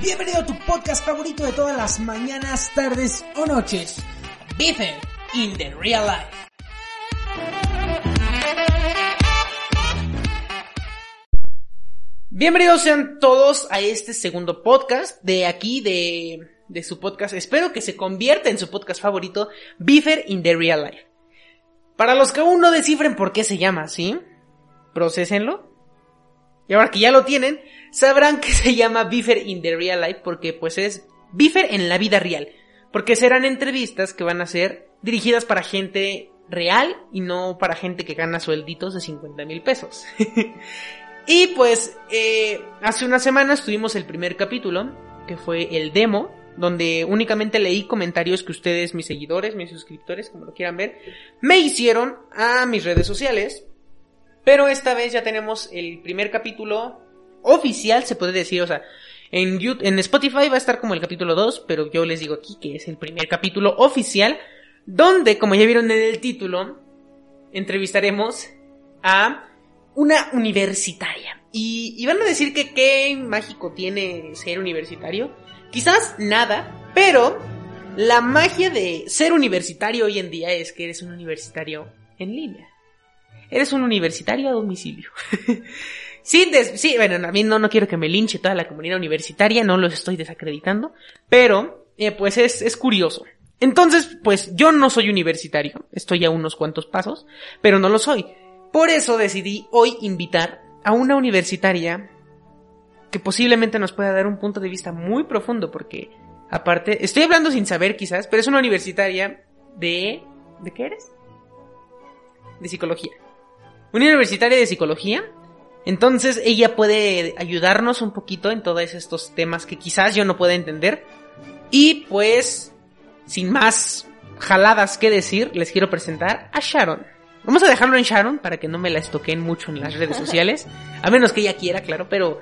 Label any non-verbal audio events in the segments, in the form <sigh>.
Bienvenido a tu podcast favorito de todas las mañanas, tardes o noches. Bife in the real life. Bienvenidos sean todos a este segundo podcast de aquí de, de su podcast. Espero que se convierta en su podcast favorito, Beefer in the Real Life. Para los que aún no descifren por qué se llama así, procesenlo. Y ahora que ya lo tienen, sabrán que <laughs> se llama Beefer in the Real Life porque pues es Beefer en la vida real. Porque serán entrevistas que van a ser dirigidas para gente real y no para gente que gana suelditos de 50 mil pesos. <laughs> y pues eh, hace unas semanas tuvimos el primer capítulo, que fue el demo, donde únicamente leí comentarios que ustedes, mis seguidores, mis suscriptores, como lo quieran ver, me hicieron a mis redes sociales. Pero esta vez ya tenemos el primer capítulo oficial, se puede decir, o sea, en, YouTube, en Spotify va a estar como el capítulo 2, pero yo les digo aquí que es el primer capítulo oficial, donde, como ya vieron en el título, entrevistaremos a una universitaria. Y, y van a decir que qué mágico tiene ser universitario. Quizás nada, pero la magia de ser universitario hoy en día es que eres un universitario en línea. Eres un universitario a domicilio. <laughs> des- sí, bueno, a mí no, no quiero que me linche toda la comunidad universitaria, no los estoy desacreditando, pero eh, pues es, es curioso. Entonces, pues yo no soy universitario, estoy a unos cuantos pasos, pero no lo soy. Por eso decidí hoy invitar a una universitaria que posiblemente nos pueda dar un punto de vista muy profundo, porque aparte, estoy hablando sin saber quizás, pero es una universitaria de... ¿De qué eres? De psicología. Una universitaria de psicología. Entonces ella puede ayudarnos un poquito en todos estos temas que quizás yo no pueda entender. Y pues, sin más jaladas que decir, les quiero presentar a Sharon. Vamos a dejarlo en Sharon para que no me la estoquen mucho en las redes sociales. A menos que ella quiera, claro, pero...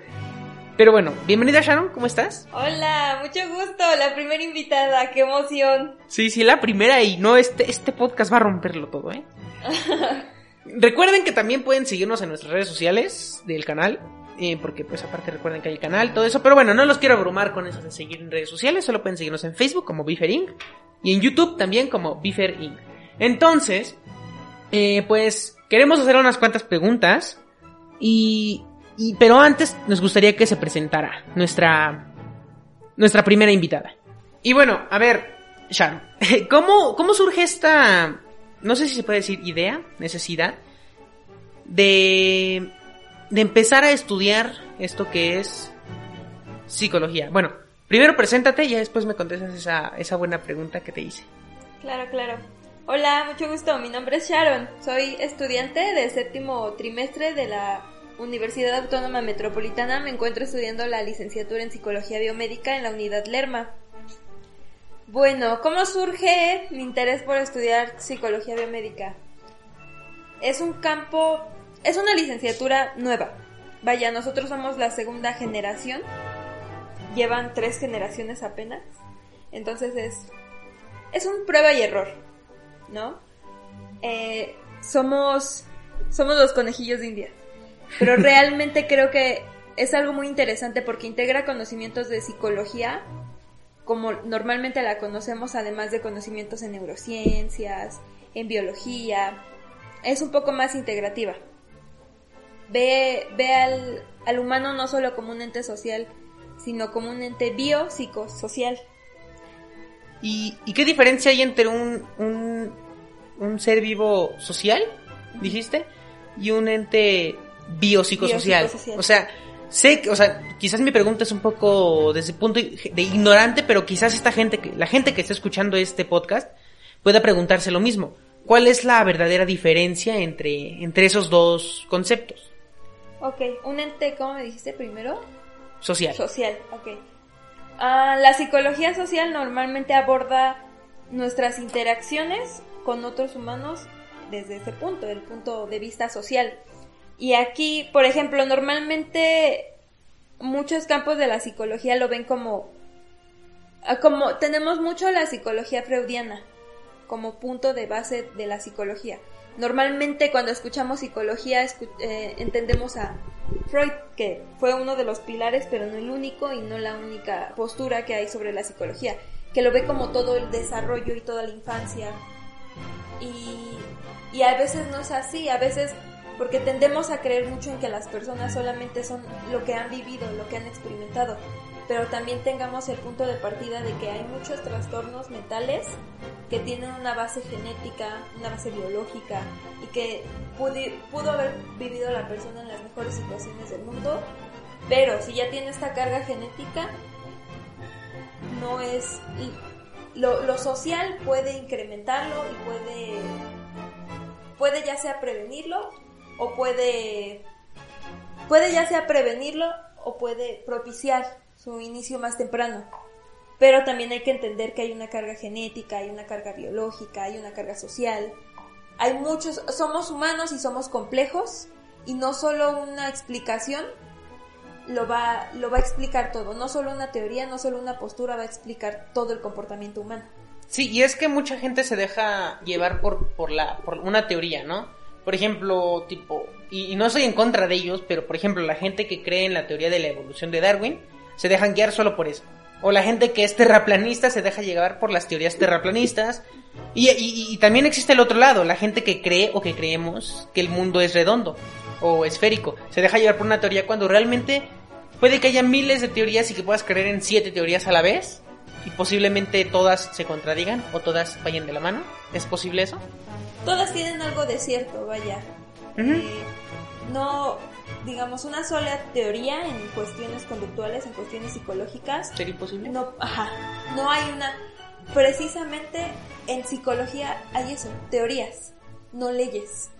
Pero bueno, bienvenida Sharon, ¿cómo estás? Hola, mucho gusto, la primera invitada, qué emoción. Sí, sí, la primera y no, este, este podcast va a romperlo todo, ¿eh? <laughs> recuerden que también pueden seguirnos en nuestras redes sociales del canal, eh, porque pues aparte recuerden que hay canal, todo eso, pero bueno, no los quiero abrumar con eso de seguir en redes sociales, solo pueden seguirnos en Facebook como Bifer Inc. y en YouTube también como Bifer Inc. Entonces, eh, pues queremos hacer unas cuantas preguntas y, y pero antes nos gustaría que se presentara nuestra nuestra primera invitada. Y bueno, a ver, Sharon, <laughs> ¿cómo, cómo surge esta, no sé si se puede decir idea, necesidad, de, de empezar a estudiar esto que es psicología? Bueno, primero preséntate y ya después me contestas esa, esa buena pregunta que te hice. Claro, claro. Hola, mucho gusto, mi nombre es Sharon, soy estudiante de séptimo trimestre de la Universidad Autónoma Metropolitana, me encuentro estudiando la licenciatura en Psicología Biomédica en la unidad Lerma. Bueno, ¿cómo surge mi interés por estudiar Psicología Biomédica? Es un campo, es una licenciatura nueva. Vaya, nosotros somos la segunda generación, llevan tres generaciones apenas, entonces es, es un prueba y error, ¿no? Eh, somos, somos los conejillos de India. Pero <laughs> realmente creo que es algo muy interesante porque integra conocimientos de psicología como normalmente la conocemos, además de conocimientos en neurociencias, en biología. Es un poco más integrativa. Ve, ve al, al humano no solo como un ente social, sino como un ente biopsicosocial. ¿Y, y qué diferencia hay entre un, un, un ser vivo social, dijiste, y un ente biopsicosocial? Biopsicosocial. O sea, sé que, o sea, quizás mi pregunta es un poco desde el punto de ignorante, pero quizás esta gente, la gente que está escuchando este podcast pueda preguntarse lo mismo. ¿Cuál es la verdadera diferencia entre, entre esos dos conceptos? Ok, un ente, ¿cómo me dijiste primero? Social. Social, ok. Ah, la psicología social normalmente aborda nuestras interacciones con otros humanos desde ese punto, el punto de vista social. Y aquí, por ejemplo, normalmente muchos campos de la psicología lo ven como ah, como tenemos mucho la psicología freudiana como punto de base de la psicología. Normalmente cuando escuchamos psicología eh, entendemos a Freud, que fue uno de los pilares, pero no el único y no la única postura que hay sobre la psicología, que lo ve como todo el desarrollo y toda la infancia. Y, y a veces no es así, a veces porque tendemos a creer mucho en que las personas solamente son lo que han vivido, lo que han experimentado, pero también tengamos el punto de partida de que hay muchos trastornos mentales que tienen una base genética, una base biológica y que pudo, haber vivido la persona en las mejores situaciones del mundo, pero si ya tiene esta carga genética, no es... Lo, social puede incrementarlo y puede, puede ya sea prevenirlo o puede, puede ya sea prevenirlo o puede propiciar su inicio más temprano. Pero también hay que entender que hay una carga genética, hay una carga biológica, hay una carga social. Hay muchos, somos humanos y somos complejos y no solo una explicación lo va, lo va a explicar todo. No solo una teoría, no solo una postura va a explicar todo el comportamiento humano. Sí, y es que mucha gente se deja llevar por, por, la, por una teoría, ¿no? Por ejemplo, tipo, y, y no soy en contra de ellos, pero por ejemplo, la gente que cree en la teoría de la evolución de Darwin, se dejan guiar solo por eso. O la gente que es terraplanista se deja llevar por las teorías terraplanistas. Y, también existe el otro lado, la gente que cree o que creemos que el mundo es redondo o esférico. Se deja llevar por una teoría cuando realmente puede que haya miles de teorías y que puedas creer en siete teorías a la vez. Y posiblemente todas se contradigan o todas vayan de la mano. ¿Es posible eso? Todas tienen algo de cierto, vaya. Eh, no, digamos, una sola teoría en cuestiones conductuales, en cuestiones psicológicas. ¿Sería imposible? No, ajá, no hay una... Precisamente en psicología hay eso, teorías, no leyes.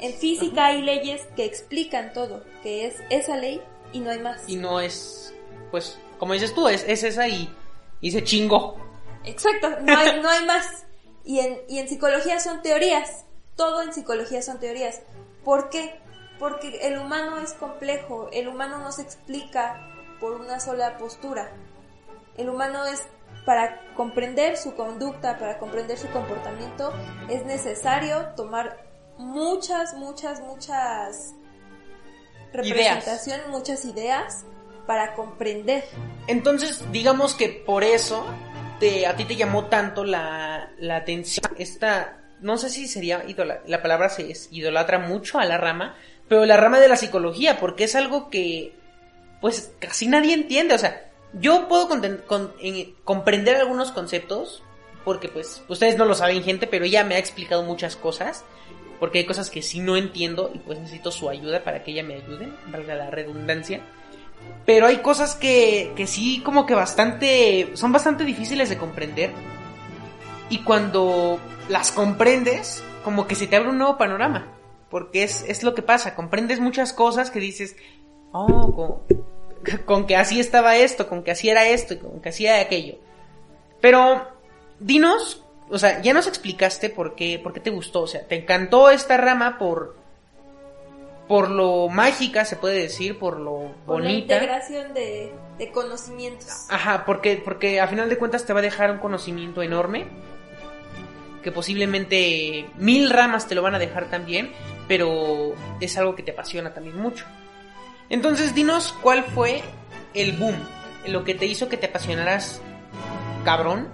En física hay leyes que explican todo, que es esa ley y no hay más. Y no es, pues, como dices tú, es, es esa y, y se chingó. Exacto, no hay, no hay más. Y en, y en psicología son teorías, todo en psicología son teorías. ¿Por qué? porque el humano es complejo, el humano no se explica por una sola postura. El humano es, para comprender su conducta, para comprender su comportamiento, es necesario tomar muchas, muchas, muchas representaciones, muchas ideas para comprender. Entonces, digamos que por eso a ti te llamó tanto la, la atención esta, no sé si sería la palabra se es idolatra mucho a la rama, pero la rama de la psicología, porque es algo que pues casi nadie entiende, o sea, yo puedo comprender algunos conceptos, porque pues ustedes no lo saben gente, pero ella me ha explicado muchas cosas, porque hay cosas que sí no entiendo y pues necesito su ayuda para que ella me ayude, valga la redundancia. Pero hay cosas que, que sí como que bastante, son bastante difíciles de comprender. Y cuando las comprendes, como que se te abre un nuevo panorama. Porque es, es lo que pasa, comprendes muchas cosas que dices, oh, <laughs> con, que así estaba esto, con que así era esto, con que así era aquello. Pero, dinos, o sea, ya nos explicaste por qué, por qué te gustó, o sea, te encantó esta rama por, por lo mágica, se puede decir, por lo bonita. Por la integración de, de conocimientos. Ajá, porque, porque a final de cuentas te va a dejar un conocimiento enorme que posiblemente mil ramas te lo van a dejar también, pero es algo que te apasiona también mucho. Entonces, dinos cuál fue el boom, lo que te hizo que te apasionaras cabrón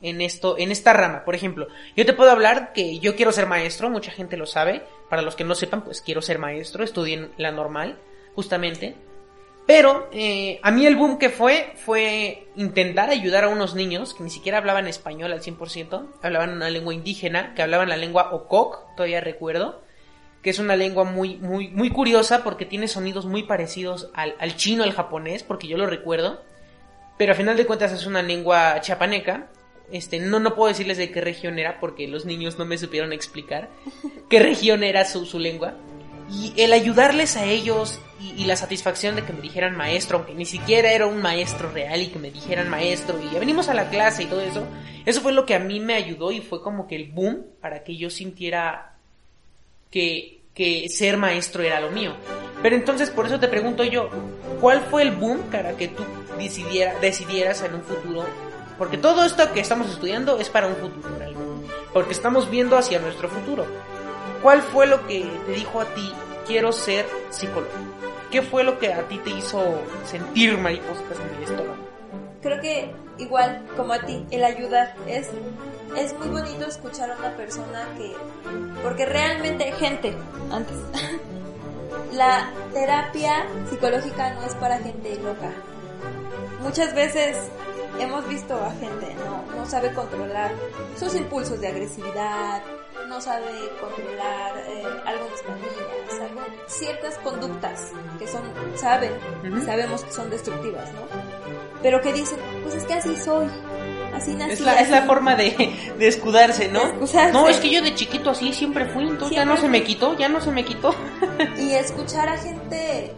en esto, en esta rama. Por ejemplo, yo te puedo hablar que yo quiero ser maestro, mucha gente lo sabe. Para los que no sepan, pues quiero ser maestro, estudié la normal, justamente. Pero eh, a mí el boom que fue fue intentar ayudar a unos niños que ni siquiera hablaban español al 100%, hablaban una lengua indígena, que hablaban la lengua Okok, todavía recuerdo que es una lengua muy, muy, muy curiosa porque tiene sonidos muy parecidos al, al chino, al japonés, porque yo lo recuerdo, pero a final de cuentas es una lengua chapaneca. Este, no, no puedo decirles de qué región era porque los niños no me supieron explicar qué región era su, su lengua. Y el ayudarles a ellos y, la satisfacción de que me dijeran maestro, aunque ni siquiera era un maestro real y que me dijeran maestro y ya venimos a la clase y todo eso, eso fue lo que a mí me ayudó y fue como que el boom para que yo sintiera que, que ser maestro era lo mío. Pero entonces por eso te pregunto yo, ¿cuál fue el boom para que tú decidiera, decidieras en un futuro? Porque todo esto que estamos estudiando es para un futuro, porque estamos viendo hacia nuestro futuro. ¿cuál fue lo que te dijo a ti, quiero ser psicólogo? ¿Qué fue lo que a ti te hizo sentir mariposas en el estómago? Creo que igual como a ti, el ayudar es es muy bonito escuchar a una persona que porque realmente gente antes <laughs> la terapia psicológica no es para gente loca. Muchas veces hemos visto a gente no no sabe controlar sus impulsos de agresividad, no sabe controlar eh, algunas familias, algo, ciertas conductas que son, saben, sabemos que son destructivas, ¿no? Pero que dicen, pues es que así soy, así nací. Es la, así. es la forma de, de escudarse, ¿no? De. No, es que yo de chiquito así siempre fui, entonces ya no se me quitó, ya no se me quitó. Y escuchar a gente,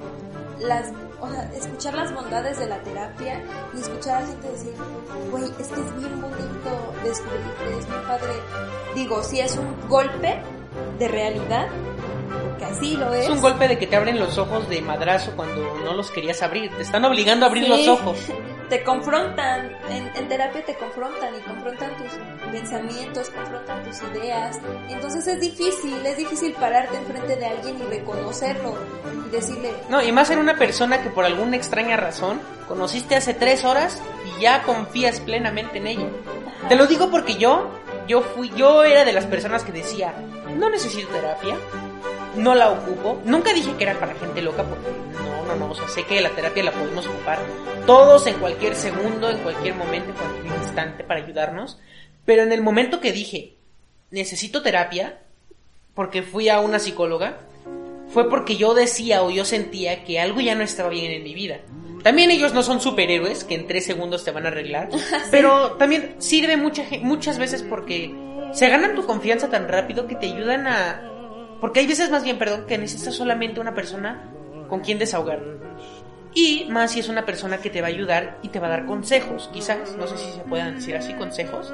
las, o sea, escuchar las bondades de la terapia y escuchar a gente decir, güey, es que es bien bonito descubrirte, es muy padre. Digo, si es un golpe de realidad, porque así lo es. Es un golpe de que te abren los ojos de madrazo cuando no los querías abrir. Te están obligando a abrir Sí. los ojos. <laughs> Te confrontan, en, en terapia te confrontan y confrontan tus pensamientos, confrontan tus ideas. Entonces es difícil, es difícil pararte enfrente de alguien y reconocerlo y decirle, No, y más en una persona que por alguna extraña razón conociste hace tres horas y ya confías plenamente en ella. Ajá. Te lo digo porque yo, yo fui, yo era de las personas que decía, no necesito terapia, no la ocupo. Nunca dije que era para gente loca porque no, no, no, o sea, sé que la terapia la podemos ocupar todos en cualquier segundo, en cualquier momento, en cualquier instante para ayudarnos. Pero en el momento que dije, necesito terapia, porque fui a una psicóloga, fue porque yo decía o yo sentía que algo ya no estaba bien en mi vida. También ellos no son superhéroes que en tres segundos te van a arreglar, <laughs> pero también sirve mucha, muchas veces porque se ganan tu confianza tan rápido que te ayudan a... Porque hay veces más bien, perdón, que necesitas solamente una persona con quien desahogar. Y más si es una persona que te va a ayudar y te va a dar consejos, quizás, no sé si se puedan decir así, consejos.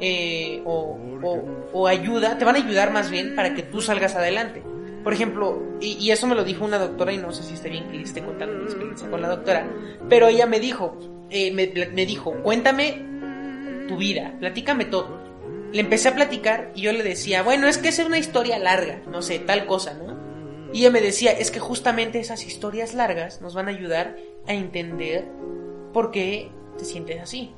eh, o, o, o ayuda, te van a ayudar más bien para que tú salgas adelante. Por ejemplo, y, eso me lo dijo una doctora, y no sé si está bien que esté contando mi experiencia con la doctora, pero ella me dijo, eh, me dijo, cuéntame tu vida, platícame todo. Le empecé a platicar y yo le decía, bueno, es que es una historia larga, no sé, tal cosa, ¿no? Y ella me decía, es que justamente esas historias largas nos van a ayudar a entender por qué te sientes así.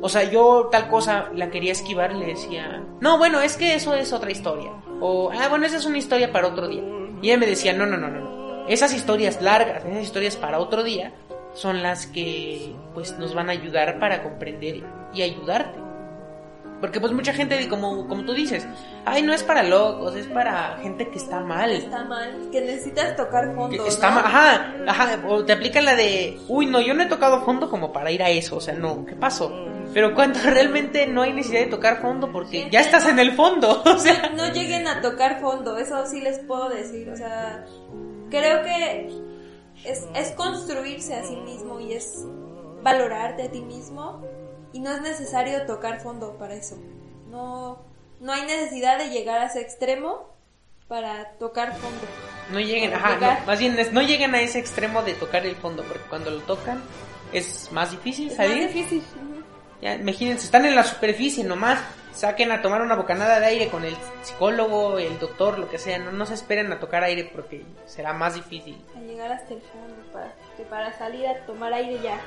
O sea, yo tal cosa la quería esquivar y le decía, no, bueno, es que eso es otra historia. O, ah, bueno, esa es una historia para otro día. Y ella me decía, no, no, no, no, no. Esas historias largas, esas historias para otro día, son las que, pues, nos van a ayudar para comprender y ayudarte. Porque, pues, mucha gente, como, como tú dices, ay, no es para locos, es para gente que está mal. está mal, que necesitas tocar fondo. Que está ¿no? ma- ajá, ajá, o te aplican la de, uy, no, yo no he tocado fondo como para ir a eso, o sea, no, ¿qué pasó? Pero cuando <laughs> realmente no hay necesidad de tocar fondo porque ya estás en el fondo, <laughs> o sea, no lleguen a tocar fondo, eso sí les puedo decir, o sea, creo que es, es construirse a sí mismo y es valorarte a ti mismo y no es necesario tocar fondo para eso. No, no hay necesidad de llegar a ese extremo para tocar fondo. no lleguen, ajá, no, más bien no lleguen a ese extremo de tocar el fondo porque cuando lo tocan es más difícil Es más salir. difícil. Ya, imagínense, están en la superficie nomás, saquen a tomar una bocanada de aire con el psicólogo, el doctor, lo que sea, no, no se esperen a tocar aire porque será más difícil. A llegar hasta el fondo para, que para salir a tomar aire ya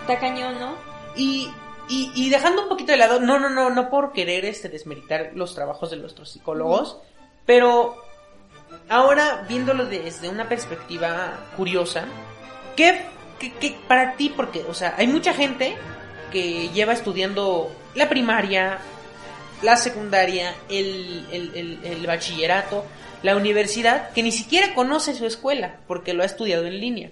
está cañón, ¿no? Y, y, y dejando un poquito de lado, no, no, no, no por querer este desmeritar los trabajos de nuestros psicólogos, pero ahora viéndolo desde una perspectiva curiosa, ¿qué, para ti? Porque, o sea, hay mucha gente que lleva estudiando la primaria, la secundaria, el, el, el, el bachillerato, la universidad, que ni siquiera conoce su escuela porque lo ha estudiado en línea.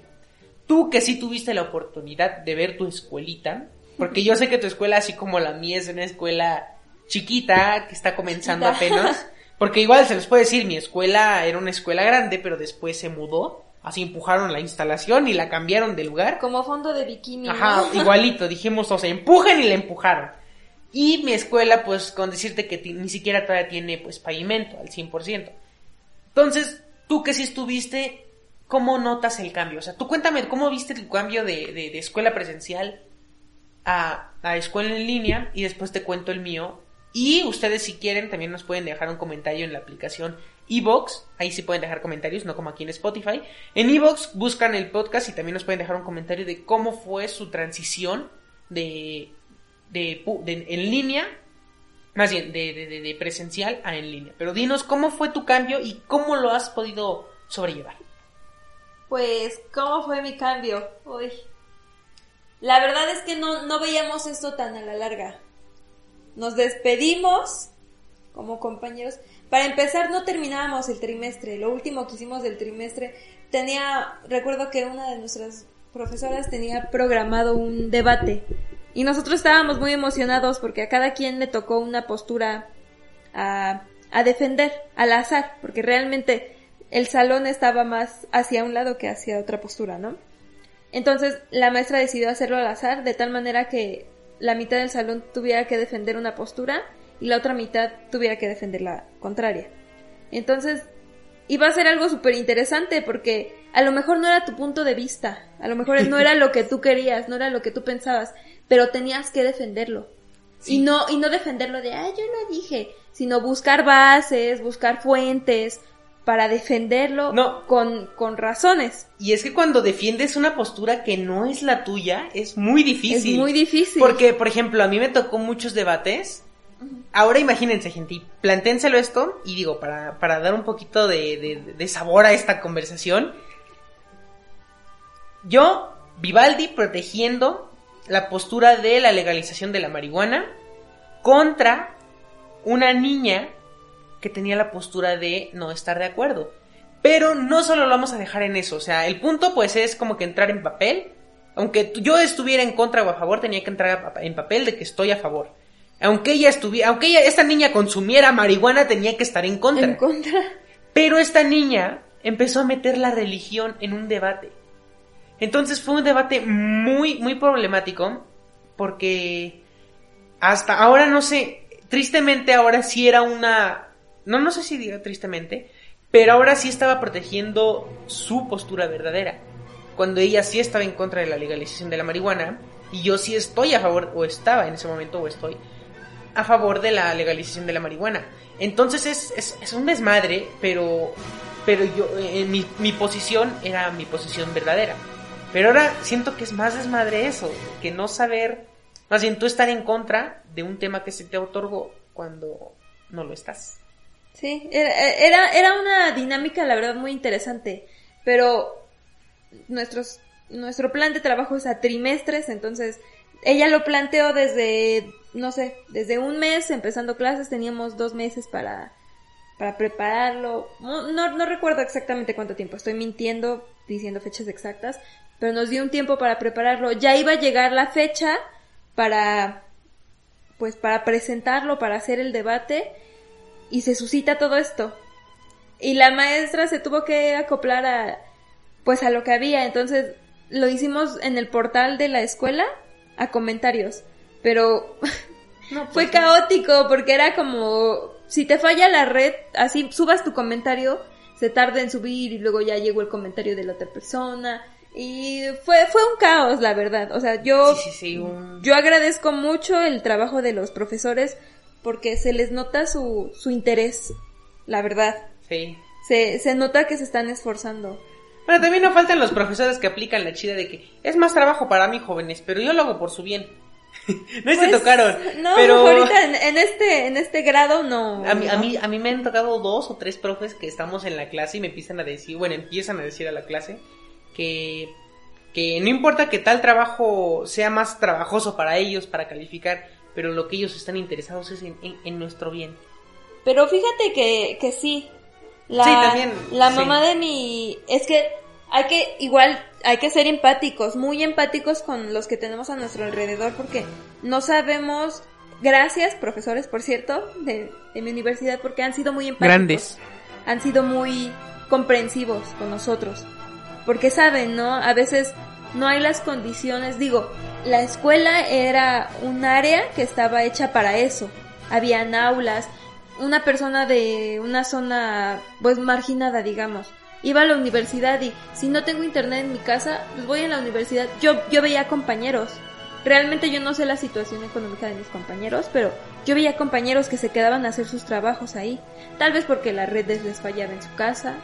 Tú que sí tuviste la oportunidad de ver tu escuelita, porque yo sé que tu escuela, así como la mía, es una escuela chiquita, que está comenzando Chiquita. apenas, porque igual se les puede decir, mi escuela era una escuela grande, pero después se mudó, así empujaron la instalación y la cambiaron de lugar. Como fondo de bikini. Ajá, ¿no? igualito, dijimos, o sea, empujan y la empujaron. Y mi escuela, pues, con decirte que ni siquiera todavía tiene, pues, pavimento al 100%. Entonces, tú que sí estuviste, ¿cómo notas el cambio? O sea, tú cuéntame, ¿cómo viste el cambio de, de- de escuela presencial a, a escuela en línea? Y después te cuento el mío. Y ustedes si quieren también nos pueden dejar un comentario en la aplicación Evox, ahí sí pueden dejar comentarios, no como aquí en Spotify. En Evox buscan el podcast y también nos pueden dejar un comentario de cómo fue su transición de, de, en línea, más bien de, de, presencial a en línea. Pero dinos cómo fue tu cambio y cómo lo has podido sobrellevar. Pues, ¿cómo fue mi cambio? Uy. La verdad es que no, no veíamos esto tan a la larga. Nos despedimos como compañeros. Para empezar, no terminábamos el trimestre. Lo último que hicimos del trimestre tenía, recuerdo que una de nuestras profesoras tenía programado un debate. Y nosotros estábamos muy emocionados porque a cada quien le tocó una postura a, a defender al azar, porque realmente el salón estaba más hacia un lado que hacia otra postura, ¿no? Entonces la maestra decidió hacerlo al azar, de tal manera que la mitad del salón tuviera que defender una postura y la otra mitad tuviera que defender la contraria. Entonces iba a ser algo súper interesante porque a lo mejor no era tu punto de vista, a lo mejor no era lo que tú querías, no era lo que tú pensabas, pero tenías que defenderlo. Y no, y no defenderlo de, ah, yo lo dije, sino buscar bases, buscar fuentes, para defenderlo con, con razones. Y es que cuando defiendes una postura que no es la tuya, es muy difícil. Es muy difícil. Porque, por ejemplo, a mí me tocó muchos debates. Ahora imagínense, gente, y planténselo esto, y digo, para, para dar un poquito de, de sabor a esta conversación. Yo, Vivaldi, protegiendo la postura de la legalización de la marihuana contra una niña que tenía la postura de no estar de acuerdo. Pero no solo lo vamos a dejar en eso, o sea, el punto pues es como que entrar en papel. Aunque yo estuviera en contra o a favor, tenía que entrar en papel de que estoy a favor. Aunque ella estuviera, aunque ella, esta niña consumiera marihuana, tenía que estar en contra. En contra. Pero esta niña empezó a meter la religión en un debate. Entonces fue un debate muy, muy problemático, porque hasta ahora no sé, tristemente ahora sí era una no, no sé si diga tristemente, pero ahora sí estaba protegiendo su postura verdadera. Cuando ella sí estaba en contra de la legalización de la marihuana, y yo sí estoy a favor, o estaba en ese momento, o estoy a favor de la legalización de la marihuana. Entonces es, es, un desmadre, pero, pero yo, en mi, mi posición era mi posición verdadera. Pero ahora siento que es más desmadre eso, que no saber, más bien tú estar en contra de un tema que se te otorgó cuando no lo estás. Sí, era, era una dinámica, la verdad, muy interesante. Pero nuestros, nuestro plan de trabajo es a trimestres, entonces ella lo planteó desde, no sé, desde un mes empezando clases, teníamos dos meses para, para prepararlo. No, no, recuerdo exactamente cuánto tiempo, estoy mintiendo diciendo fechas exactas, pero nos dio un tiempo para prepararlo. Ya iba a llegar la fecha para, pues para presentarlo, para hacer el debate y se suscita todo esto. Y la maestra se tuvo que acoplar a, pues a lo que había. Entonces lo hicimos en el portal de la escuela a comentarios. Pero <laughs> no, fue pues caótico porque era como, si te falla la red, así subas tu comentario, se tarda en subir y luego ya llegó el comentario de la otra persona. Y fue, fue un caos, la verdad. O sea, yo, yo agradezco mucho el trabajo de los profesores porque se les nota su, su interés, la verdad. Sí. Se, se nota que se están esforzando. Bueno, también no faltan los profesores que aplican la chida de que es más trabajo para mí, jóvenes, pero yo lo hago por su bien. <laughs> no se pues, tocaron. No, pero ahorita en, este, en este grado no. A mí, a mí, a mí me han tocado dos o tres profes que estamos en la clase y me empiezan a decir, bueno, empiezan a decir a la clase que, que no importa que tal trabajo sea más trabajoso para ellos, para calificar, pero lo que ellos están interesados es en, nuestro bien. Pero fíjate que, que sí. La, sí, también. La mamá de mi... Es que hay que, igual, hay que ser empáticos, muy empáticos con los que tenemos a nuestro alrededor, porque no sabemos... Gracias, profesores, por cierto, de, de mi universidad, porque han sido muy empáticos. Grandes. Han sido muy comprensivos con nosotros. Porque saben, ¿no? A veces no hay las condiciones, digo, la escuela era un área que estaba hecha para eso. Habían aulas, una persona de una zona pues marginada, digamos. Iba a la universidad y si no tengo internet en mi casa, pues voy a la universidad. Yo, yo veía compañeros. Realmente yo no sé la situación económica de mis compañeros, pero yo veía compañeros que se quedaban a hacer sus trabajos ahí, tal vez porque la red les fallaba en su casa,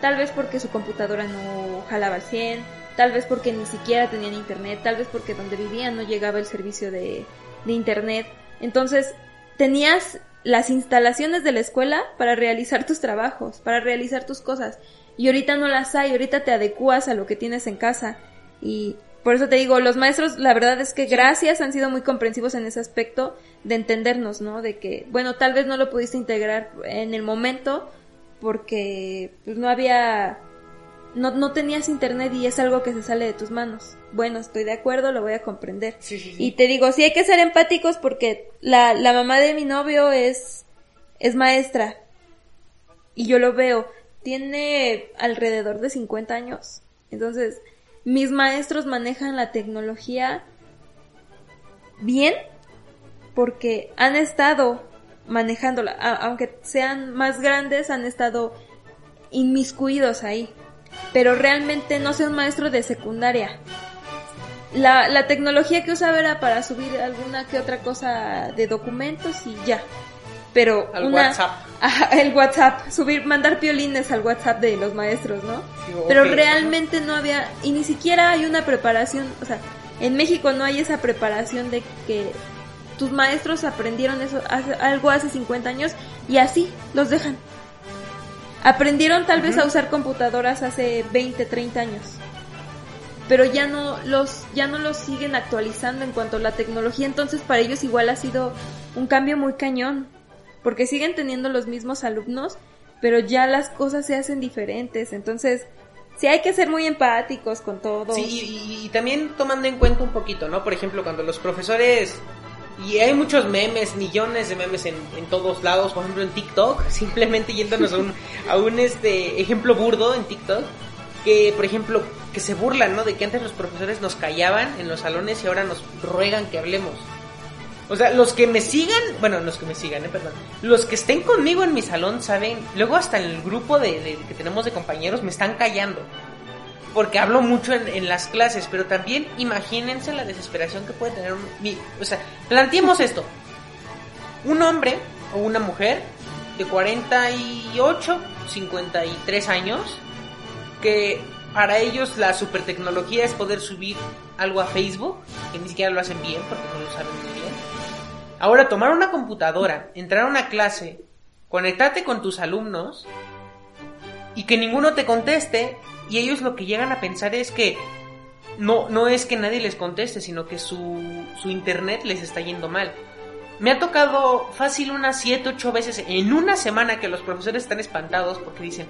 tal vez porque su computadora no jalaba al 100, tal vez porque ni siquiera tenían internet, tal vez porque donde vivían no llegaba el servicio de, de internet. Entonces, tenías las instalaciones de la escuela para realizar tus trabajos, para realizar tus cosas. Y ahorita no las hay, ahorita te adecuas a lo que tienes en casa. Y por eso te digo, los maestros, la verdad es que gracias han sido muy comprensivos en ese aspecto de entendernos, ¿no? De que, bueno, tal vez no lo pudiste integrar en el momento porque pues, no había, no, no tenías internet y es algo que se sale de tus manos. Bueno, estoy de acuerdo, lo voy a comprender. Sí, sí, sí. Y te digo, sí hay que ser empáticos porque la, la mamá de mi novio es, es maestra. Y yo lo veo. Tiene alrededor de 50 años. Entonces, mis maestros manejan la tecnología bien porque han estado manejándola. A- aunque sean más grandes, han estado inmiscuidos ahí. Pero realmente no soy un maestro de secundaria. La, la tecnología que usaba era para subir alguna que otra cosa de documentos y ya. Pero Al una, WhatsApp. <laughs> El WhatsApp, subir, mandar piolines al WhatsApp de los maestros, ¿no? Sí, Pero realmente no había, y ni siquiera hay una preparación, o sea, en México no hay esa preparación de que tus maestros aprendieron eso hace, algo hace 50 años y así los dejan. Aprendieron tal vez a usar computadoras hace 20, 30 años. Pero ya no los ya no los siguen actualizando en cuanto a la tecnología, entonces para ellos igual ha sido un cambio muy cañón, porque siguen teniendo los mismos alumnos, pero ya las cosas se hacen diferentes, entonces sí hay que ser muy empáticos con todo. Sí, y, y- y también tomando en cuenta un poquito, ¿no? Por ejemplo, cuando los profesores... Y hay muchos memes, millones de memes en, en todos lados, por ejemplo en TikTok, <laughs> simplemente yéndonos a un, a un este ejemplo burdo en TikTok, que por ejemplo, que se burlan, ¿no? De que antes los profesores nos callaban en los salones y ahora nos ruegan que hablemos. O sea, los que me sigan, bueno, los que me sigan, eh, perdón, los que estén conmigo en mi salón saben, luego hasta en el grupo de, de- que tenemos de compañeros me están callando. Porque hablo mucho en, en las clases, pero también imagínense la desesperación que puede tener un... mi- o sea, planteemos <laughs> esto. Un hombre o una mujer de 48, 53 años, que para ellos la super tecnología es poder subir algo a Facebook, que ni siquiera lo hacen bien porque no lo saben muy bien. Ahora tomar una computadora, entrar a una clase, conectarte con tus alumnos y que ninguno te conteste y ellos lo que llegan a pensar es que no, no es que nadie les conteste, sino que su, su internet les está yendo mal. Me ha tocado fácil unas 7, 8 veces en una semana que los profesores están espantados porque dicen,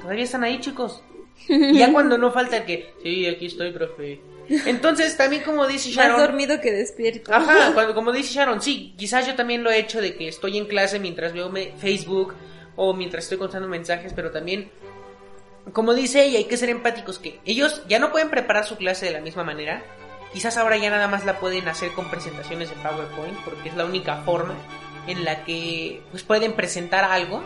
todavía están ahí chicos. Y <laughs> ya cuando no falta el que, sí, aquí estoy, profe. Entonces también como dice Más Sharon... dormido que despierto. Ajá, cuando- como dice Sharon, sí, quizás yo también lo he hecho de que estoy en clase mientras veo me- Facebook o mientras estoy contando mensajes, pero también, como dice ella, hay que ser empáticos que ellos ya no pueden preparar su clase de la misma manera. Quizás ahora ya nada más la pueden hacer con presentaciones en PowerPoint porque es la única forma en la que pues pueden presentar algo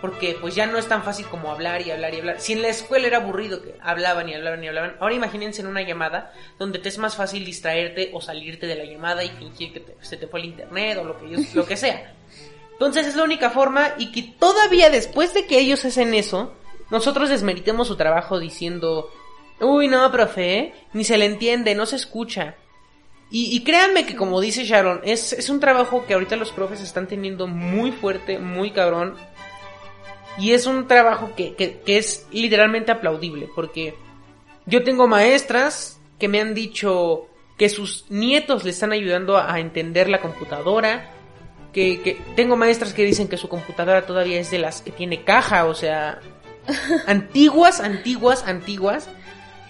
porque pues ya no es tan fácil como hablar y hablar y hablar. Si en la escuela era aburrido que hablaban y hablaban y hablaban, ahora imagínense en una llamada donde te es más fácil distraerte o salirte de la llamada y fingir que te- se te fue el internet o lo que, lo que sea. Entonces es la única forma y que todavía después de que ellos hacen eso, nosotros desmeritemos su trabajo diciendo, uy no, profe, ¿eh? ni se le entiende, no se escucha. Y, y créanme que como dice Sharon, es, es un trabajo que ahorita los profes están teniendo muy fuerte, muy cabrón. Y es un trabajo que, que, que es literalmente aplaudible, porque yo tengo maestras que me han dicho que sus nietos le están ayudando a, a entender la computadora, que, que tengo maestras que dicen que su computadora todavía es de las que tiene caja, o sea, antiguas, antiguas, antiguas,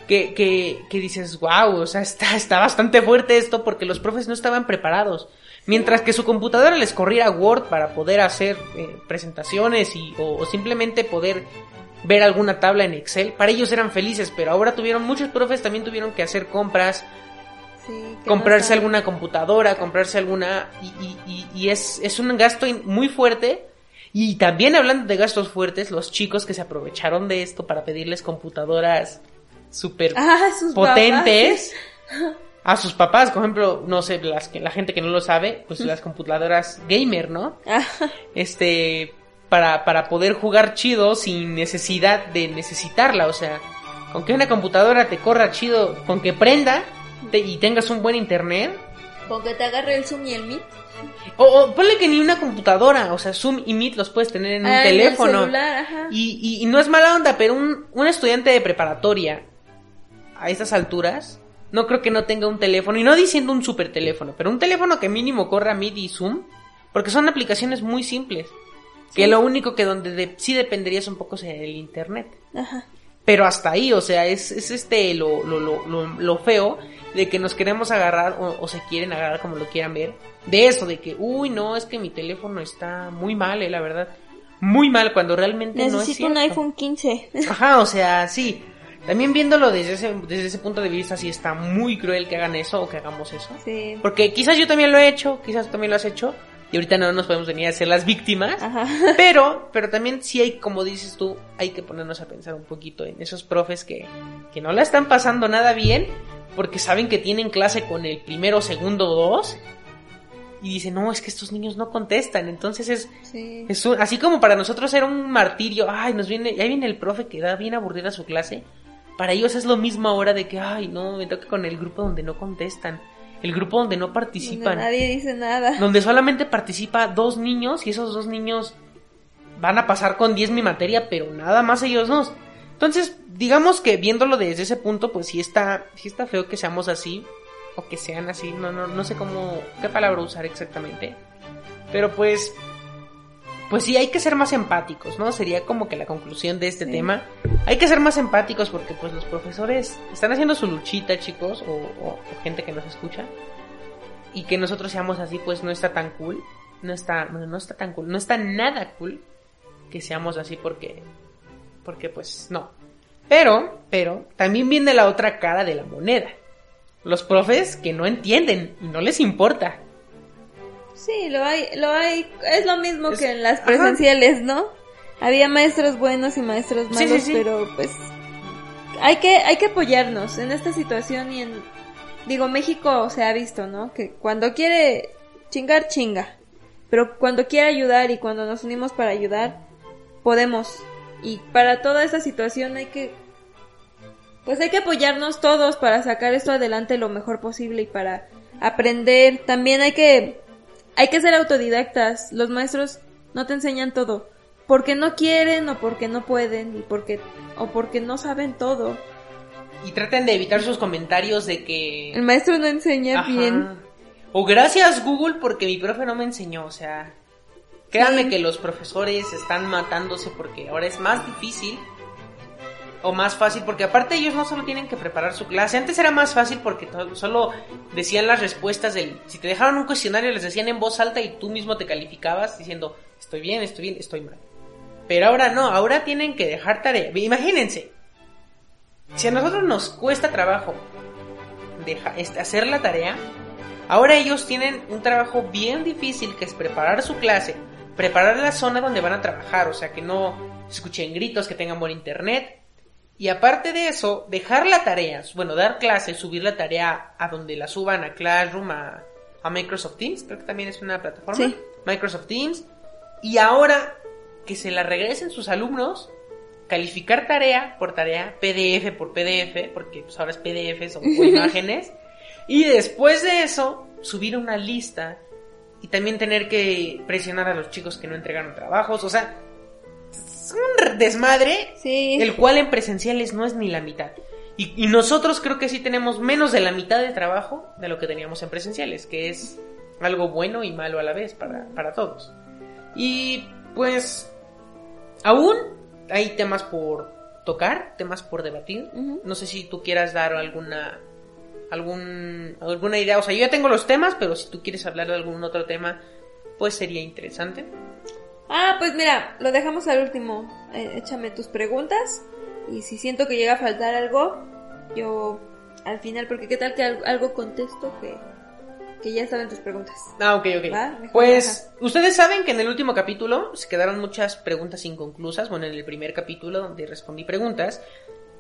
que, que, que dices, wow, o sea, está, está bastante fuerte esto porque los profes no estaban preparados. Mientras que su computadora les corría Word para poder hacer eh, presentaciones y, o, o simplemente poder ver alguna tabla en Excel, para ellos eran felices, pero ahora tuvieron, muchos profes también tuvieron que hacer compras, Sí, comprarse no alguna computadora, comprarse alguna y, y- y- y es, es un gasto muy fuerte. Y también hablando de gastos fuertes, los chicos que se aprovecharon de esto para pedirles computadoras súper Ah, potentes, a sus papás, por ejemplo, no sé, las que, la gente que no lo sabe, pues las computadoras gamer, ¿no? Este, para, para poder jugar chido sin necesidad de necesitarla, o sea, con que una computadora te corra chido, con que prenda y tengas un buen internet. Con que te agarre el Zoom y el Meet. O, o, ponle que ni una computadora, o sea, Zoom y Meet los puedes tener en un Ah, en el teléfono. celular, ajá. Y, y, y no es mala onda, pero un, un estudiante de preparatoria a estas alturas, no creo que no tenga un teléfono, y no diciendo un super teléfono, pero un teléfono que mínimo corra Meet y Zoom, porque son aplicaciones muy simples. Que lo único que donde de- sí dependerías un poco es el internet. Ajá. Pero hasta ahí, o sea, es, es este lo, lo, lo, lo feo de que nos queremos agarrar o, o se quieren agarrar como lo quieran ver. De eso, de que, uy, no, es que mi teléfono está muy mal, eh, la verdad. Muy mal, cuando realmente no es Necesito un iPhone 15. <laughs> Ajá, o sea, sí. También viéndolo desde ese, desde ese punto de vista, sí está muy cruel que hagan eso o que hagamos eso. sí. Porque quizás yo también lo he hecho, quizás tú también lo has hecho. Y ahorita no nos podemos venir a ser las víctimas. Ajá. Pero, pero también sí hay, como dices tú, hay que ponernos a pensar un poquito en esos profes que, que no la están pasando nada bien porque saben que tienen clase con el primero, segundo, dos. Y dicen, no, es que estos niños no contestan. Entonces es, Sí. es un- así como para nosotros era un martirio, ay, nos viene, ahí viene el profe que da bien aburrida su clase. Para ellos es lo mismo ahora de que, ay, no, me toca con el grupo donde no contestan, el grupo donde no Donde participan, nadie dice nada. donde solamente participa dos niños y esos dos niños van a pasar con 10 mi materia, pero nada más ellos dos. Entonces, digamos que viéndolo desde ese punto, pues sí está, sí está feo que seamos así, o que sean así, no, no, no sé cómo, qué palabra usar exactamente. Pero pues, pues sí, hay que ser más empáticos, ¿no? Sería como que la conclusión de este Sí. tema. Hay que ser más empáticos porque pues los profesores están haciendo su luchita, chicos, o, o- o gente que nos escucha. Y que nosotros seamos así, pues no está tan cool. No está, no está tan cool, no está nada cool que seamos así porque, porque pues no. Pero, pero, también viene la otra cara de la moneda. Los profes que no entienden y no les importa. Sí, lo hay, lo hay, es lo mismo Es- que en las ajá. presenciales, ¿no? Había maestros buenos y maestros Sí, malos, sí, sí. pero pues hay que, hay que apoyarnos en esta situación y en, digo, México se ha visto, ¿no? Que cuando quiere chingar, chinga. Pero cuando quiere ayudar y cuando nos unimos para ayudar, podemos. Y para toda esta situación hay que, pues hay que apoyarnos todos para sacar esto adelante lo mejor posible y para aprender. También hay que, hay que ser autodidactas. Los maestros no te enseñan todo. Porque no quieren o porque no pueden y porque, o porque no saben todo. Y traten de evitar sus comentarios de que... El maestro no enseña Ajá. bien. O gracias Google porque mi profe no me enseñó, o sea, créanme Sí. que los profesores están matándose porque ahora es más difícil o más fácil porque aparte ellos no solo tienen que preparar su clase, antes era más fácil porque solo decían las respuestas del si te dejaron un cuestionario les decían en voz alta y tú mismo te calificabas diciendo estoy bien, estoy bien, estoy mal. Pero ahora no, ahora tienen que dejar tarea. Imagínense, si a nosotros nos cuesta trabajo deja- este, hacer la tarea, ahora ellos tienen un trabajo bien difícil que es preparar su clase, preparar la zona donde van a trabajar, o sea que no escuchen gritos, que tengan buen internet. Y aparte de eso, dejar la tarea, bueno, dar clase, subir la tarea a donde la suban a Classroom, a, a Microsoft Teams, creo que también es una plataforma. Sí. Microsoft Teams. Y ahora que se la regresen sus alumnos, calificar tarea por tarea, PDF por PDF, porque pues ahora es PDFs o, o imágenes. Y después de eso, subir una lista y también tener que presionar a los chicos que no entregaron trabajos. O sea, es un desmadre Sí. el cual en presenciales no es ni la mitad. Y, y nosotros creo que sí tenemos menos de la mitad de trabajo de lo que teníamos en presenciales, que es algo bueno y malo a la vez para, para todos. Y pues, aún hay temas por tocar, temas por debatir. No sé si tú quieras dar alguna algún alguna idea, o sea, yo ya tengo los temas, pero si tú quieres hablar de algún otro tema, pues sería interesante. Ah, pues mira, lo dejamos al último. Eh, échame tus preguntas y si siento que llega a faltar algo, yo al final, porque qué tal que al- algo contesto que, que ya saben tus preguntas. Ah, ok, ok. Pues ustedes saben que en el último capítulo se quedaron muchas preguntas inconclusas. Bueno, en el primer capítulo donde respondí preguntas.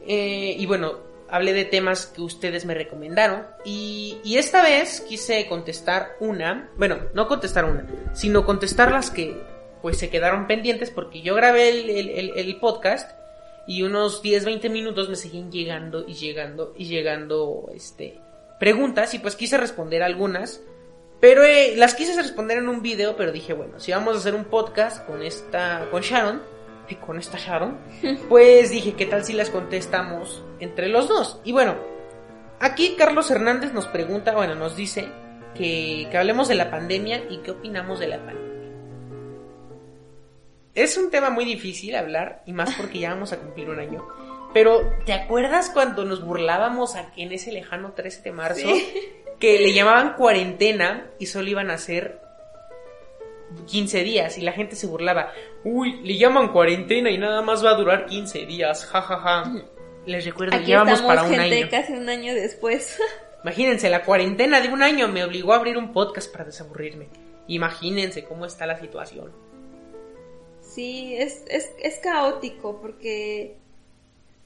eh, y bueno, hablé de temas que ustedes me recomendaron y, y esta vez quise contestar una, bueno, no contestar una, sino contestar las que pues se quedaron pendientes porque yo grabé el, el- el- el podcast y unos 10, 20 minutos me seguían llegando y llegando y llegando este preguntas y pues quise responder algunas. Pero eh, las quise responder en un video, pero dije, bueno, si vamos a hacer un podcast con esta, con Sharon, y con esta Sharon, <laughs> pues dije, ¿qué tal si las contestamos entre los dos? Y bueno, aquí Carlos Hernández nos pregunta, bueno, nos dice que, que hablemos de la pandemia y qué opinamos de la pandemia. Es un tema muy difícil hablar, y más porque ya vamos a cumplir un año. Pero, ¿te acuerdas cuando nos burlábamos aquí en ese lejano 13 de marzo? Sí. Que le llamaban cuarentena y solo iban a ser 15 días y la gente se burlaba. Uy, le llaman cuarentena y nada más va a durar 15 días, jajaja. Les recuerdo, Aquí llevamos estamos, para un gente, año. casi un año después. <laughs> Imagínense, la cuarentena de un año me obligó a abrir un podcast para desaburrirme. Imagínense cómo está la situación. Sí, es, es, es caótico porque,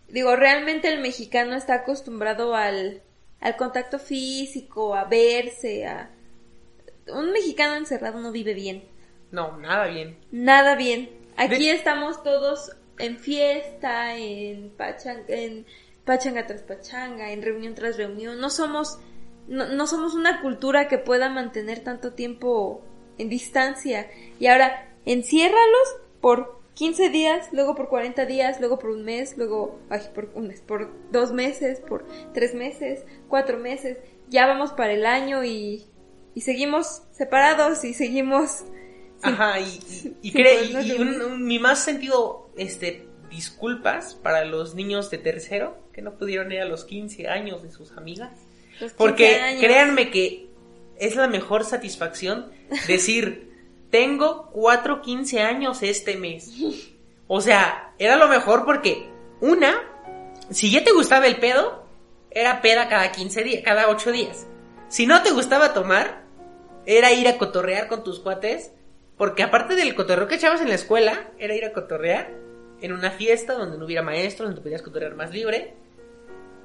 digo, realmente el mexicano está acostumbrado al, al contacto físico, a verse, a... Un mexicano encerrado no vive bien, No, nada bien. nada bien. Aquí De- estamos todos en fiesta, en pachanga, en pachanga tras pachanga, en reunión tras reunión. No somos, no, no somos una cultura que pueda mantener tanto tiempo en distancia. Y ahora, enciérralos por 15 días, luego por 40 días, luego por un mes, luego, ay, por un mes, por dos meses, por tres meses, cuatro meses. Ya vamos para el año y, y seguimos separados y seguimos sin- Ajá, y, y, y <laughs> un- un- mi más sentido, este, disculpas para los niños de tercero que no pudieron ir a los 15 años de sus amigas. los 15 Porque años. créanme que es la mejor satisfacción decir, tengo 4 15 años este mes. O sea, era lo mejor porque, una, si ya te gustaba el pedo, era peda cada 15 días, cada 8 días. Si no te gustaba tomar, era ir a cotorrear con tus cuates, porque aparte del cotorreo que echabas en la escuela, era ir a cotorrear en una fiesta donde no hubiera maestros, donde podías cotorrear más libre.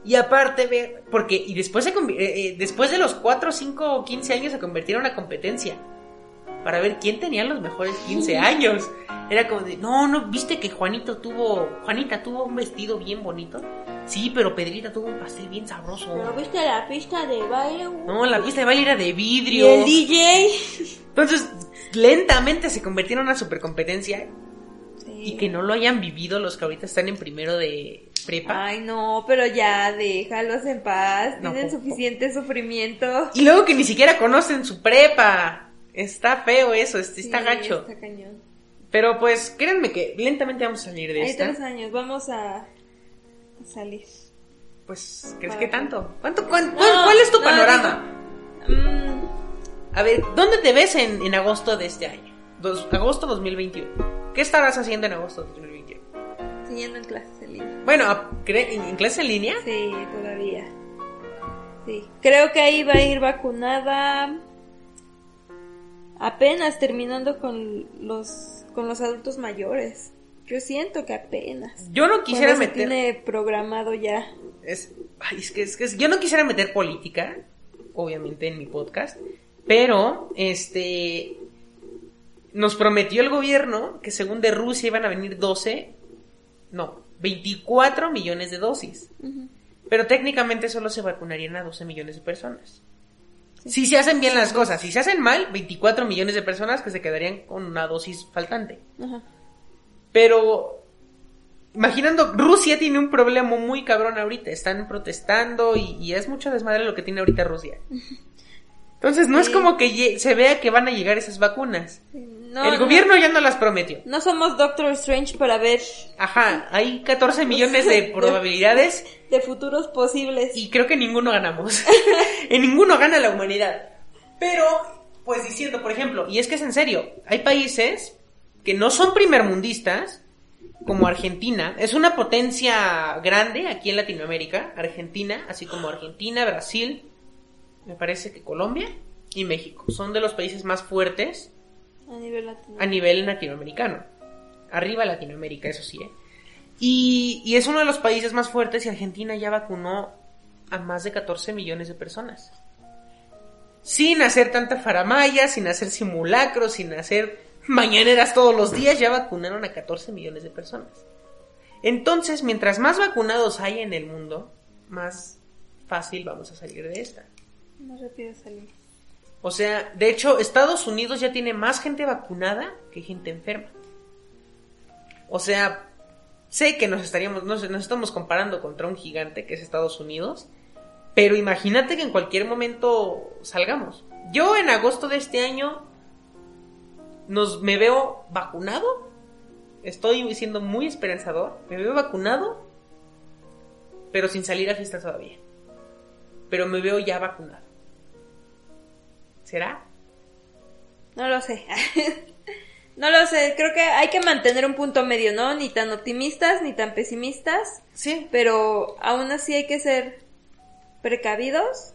Y aparte ver, porque, y después, se eh, eh, después de los 4, 5 o 15 años se convirtieron en una competencia para ver quién tenía los mejores 15 años. Era como de, no, no, viste que Juanito tuvo, Juanita tuvo un vestido bien bonito. Sí, pero Pedrita tuvo un pastel bien sabroso. ¿Pero viste la pista de baile? No, la pista de baile era de ¿Y vidrio. el DJ? Entonces, lentamente se convirtió en una super competencia Sí. y que no lo hayan vivido los que ahorita están en primero de prepa. Ay, no, pero ya, déjalos en paz. No, Tienen po- po- suficiente sufrimiento. Y luego que ni siquiera conocen su prepa. Está feo eso, está Sí, gacho. Está cañón. Pero pues, créanme que lentamente vamos a salir de Hay esta. tres años, vamos a, a salir. Pues, ¿crees Para que tanto? ¿Cuánto, cuán- No, cuál, es tu no, panorama? Mm, A ver, ¿dónde te ves en, en agosto de este año? Dos- agosto 2021. ¿Qué estarás haciendo en agosto 2021? siguiendo en clases en línea. Bueno, ¿en, en clase en línea? Sí, todavía. Sí. Creo que ahí va a ir vacunada apenas terminando con los con los adultos mayores. Yo siento que apenas. Yo no quisiera se meter... tiene programado ya. Es, ay, es que, es que yo no quisiera meter política, obviamente, en mi podcast, pero, este, nos prometió el gobierno que según de Rusia iban a venir 12, no, 24 millones de dosis. Pero técnicamente solo se vacunarían a 12 millones de personas. Si se hacen bien las cosas, si se hacen mal, 24 millones de personas que se quedarían con una dosis faltante. Ajá. Pero imaginando, Rusia tiene un problema muy cabrón ahorita. Están protestando y, y es mucho desmadre lo que tiene ahorita Rusia. <laughs> Entonces no es como que se vea que van a llegar esas vacunas. No, El no. gobierno ya no las prometió. No somos Doctor Strange para ver Ajá, hay 14 millones <laughs> de probabilidades de futuros posibles. y creo que ninguno ganamos. <laughs> en ninguno gana la humanidad. Pero, pues diciendo, por ejemplo, y es que es en serio, hay países que no son primermundistas, como Argentina, es una potencia grande aquí en Latinoamérica, Argentina, así como Argentina, Brasil, me parece que Colombia y México, son de los países más fuertes A nivel latino. a nivel latinoamericano. Arriba Latinoamérica, eso sí, ¿eh? Y, y es uno de los países más fuertes y Argentina ya vacunó a más de 14 millones de personas. Sin hacer tanta faramaya, sin hacer simulacros, sin hacer mañaneras todos los días, ya vacunaron a 14 millones de personas. Entonces, mientras más vacunados hay en el mundo, más fácil vamos a salir de esta. Más rápido salir. O sea, de hecho, Estados Unidos ya tiene más gente vacunada que gente enferma. O sea, sé que nos estaríamos, nos, nos estamos comparando contra un gigante que es Estados Unidos, pero imagínate que en cualquier momento salgamos. Yo en agosto de este año nos me veo vacunado. Estoy siendo muy esperanzador. Me veo vacunado, pero sin salir a fiesta todavía. Pero me veo ya vacunado. ¿Será? No lo sé. <laughs> no lo sé. Creo que hay que mantener un punto medio, ¿no? Ni tan optimistas ni tan pesimistas. Sí. Pero aún así hay que ser precavidos.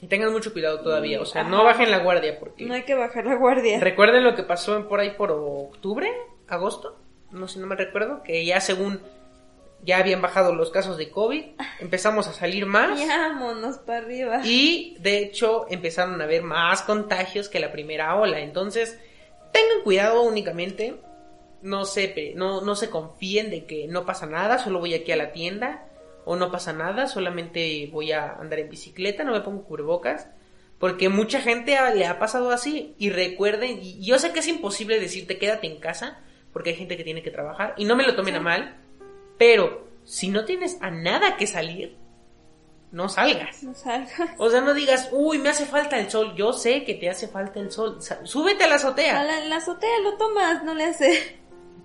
Y tengan mucho cuidado todavía. O sea, Ajá. no bajen la guardia porque... No hay que bajar la guardia. Recuerden lo que pasó en- por ahí por octubre, agosto, no sé, no me recuerdo, que ya según ya habían bajado los casos de COVID, empezamos a salir más Vámonos para arriba. y de hecho empezaron a haber más contagios que la primera ola. Entonces, tengan cuidado únicamente, no se, no, no se confíen de que no pasa nada, solo voy aquí a la tienda o no pasa nada, solamente voy a andar en bicicleta, no me pongo cubrebocas. Porque mucha gente le ha pasado así. Y recuerden, y yo sé que es imposible decirte quédate en casa, porque hay gente que tiene que trabajar. Y no me lo tomen a mal, pero si no tienes a nada que salir, no salgas. No salgas. O sea, no digas, uy, me hace falta el sol. Yo sé que te hace falta el sol. Súbete a la A azotea. la, la azotea lo tomas, no le hace.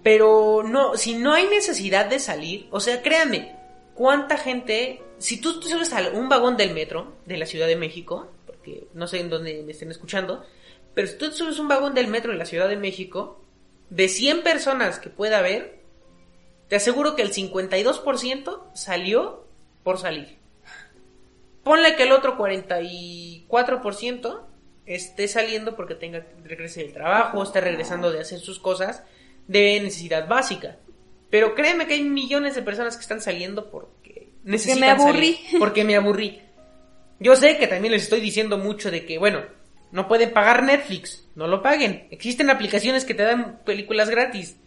Pero no, si no hay necesidad de salir, o sea, créanme, cuánta gente, si tú, tú subes a un vagón del metro de la Ciudad de México, porque no sé en dónde me estén escuchando, pero si tú subes un vagón del metro de la Ciudad de México, de 100 personas que pueda haber, te aseguro que el 52% salió por salir. Ponle que el otro 44% esté saliendo porque tenga regrese del trabajo, esté regresando de hacer sus cosas de necesidad básica. Pero créeme que hay millones de personas que están saliendo porque necesitan me aburrí. salir, porque me aburrí. Yo sé que también les estoy diciendo mucho de que, bueno, no pueden pagar Netflix, no lo paguen. Existen aplicaciones que te dan películas gratis.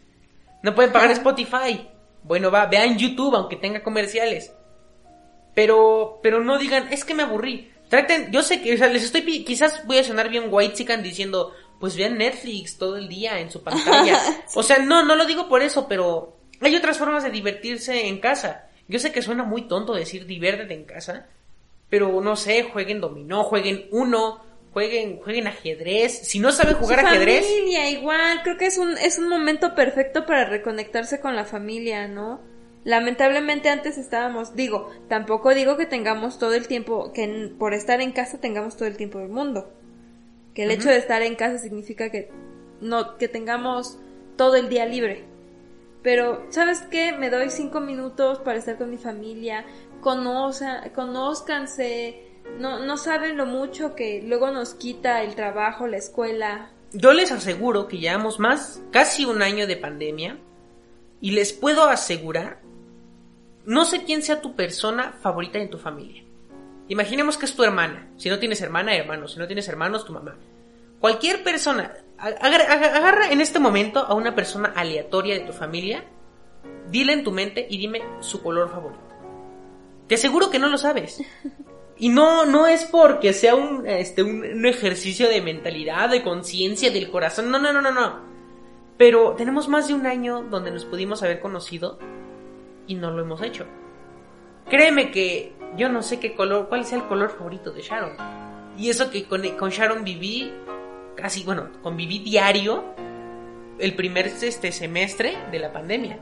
No pueden pagar Spotify. Bueno, va, vean YouTube aunque tenga comerciales. Pero, pero no digan, es que me aburrí. Traten, yo sé que, o sea, les estoy, quizás voy a sonar bien white chican diciendo, pues vean Netflix todo el día en su pantalla. <laughs> O sea, no, no lo digo por eso, pero hay otras formas de divertirse en casa. Yo sé que suena muy tonto decir diviértete en casa, pero no sé, jueguen dominó, jueguen uno, jueguen, jueguen ajedrez. Si no saben jugar Su ajedrez, familia, igual. Creo que es un, es un momento perfecto para reconectarse con la familia, ¿no? Lamentablemente antes estábamos, digo, tampoco digo que tengamos todo el tiempo, que por estar en casa tengamos todo el tiempo del mundo. Que el hecho de estar en casa significa que no, que tengamos todo el día libre. Pero, ¿sabes qué? Me doy cinco minutos para estar con mi familia, conoza, conózcanse, no, no saben lo mucho que luego nos quita el trabajo, la escuela. Yo les aseguro que llevamos más, casi un año de pandemia, y les puedo asegurar, no sé quién sea tu persona favorita en tu familia. Imaginemos que es tu hermana. Si no tienes hermana, hermano. Si no tienes hermanos, tu mamá. Cualquier persona, agarra, en este momento a una persona aleatoria de tu familia, dile en tu mente y dime su color favorito. Te aseguro que no lo sabes. <laughs> Y no, no es porque sea un, este, un, un ejercicio de mentalidad, de conciencia, del corazón. No, no, no, no, no. Pero tenemos más de un año donde nos pudimos haber conocido y no lo hemos hecho. Créeme que yo no sé qué color, cuál sea el color favorito de Sharon. Y eso que con, con Sharon viví casi, bueno, conviví diario el primer este semestre de la pandemia.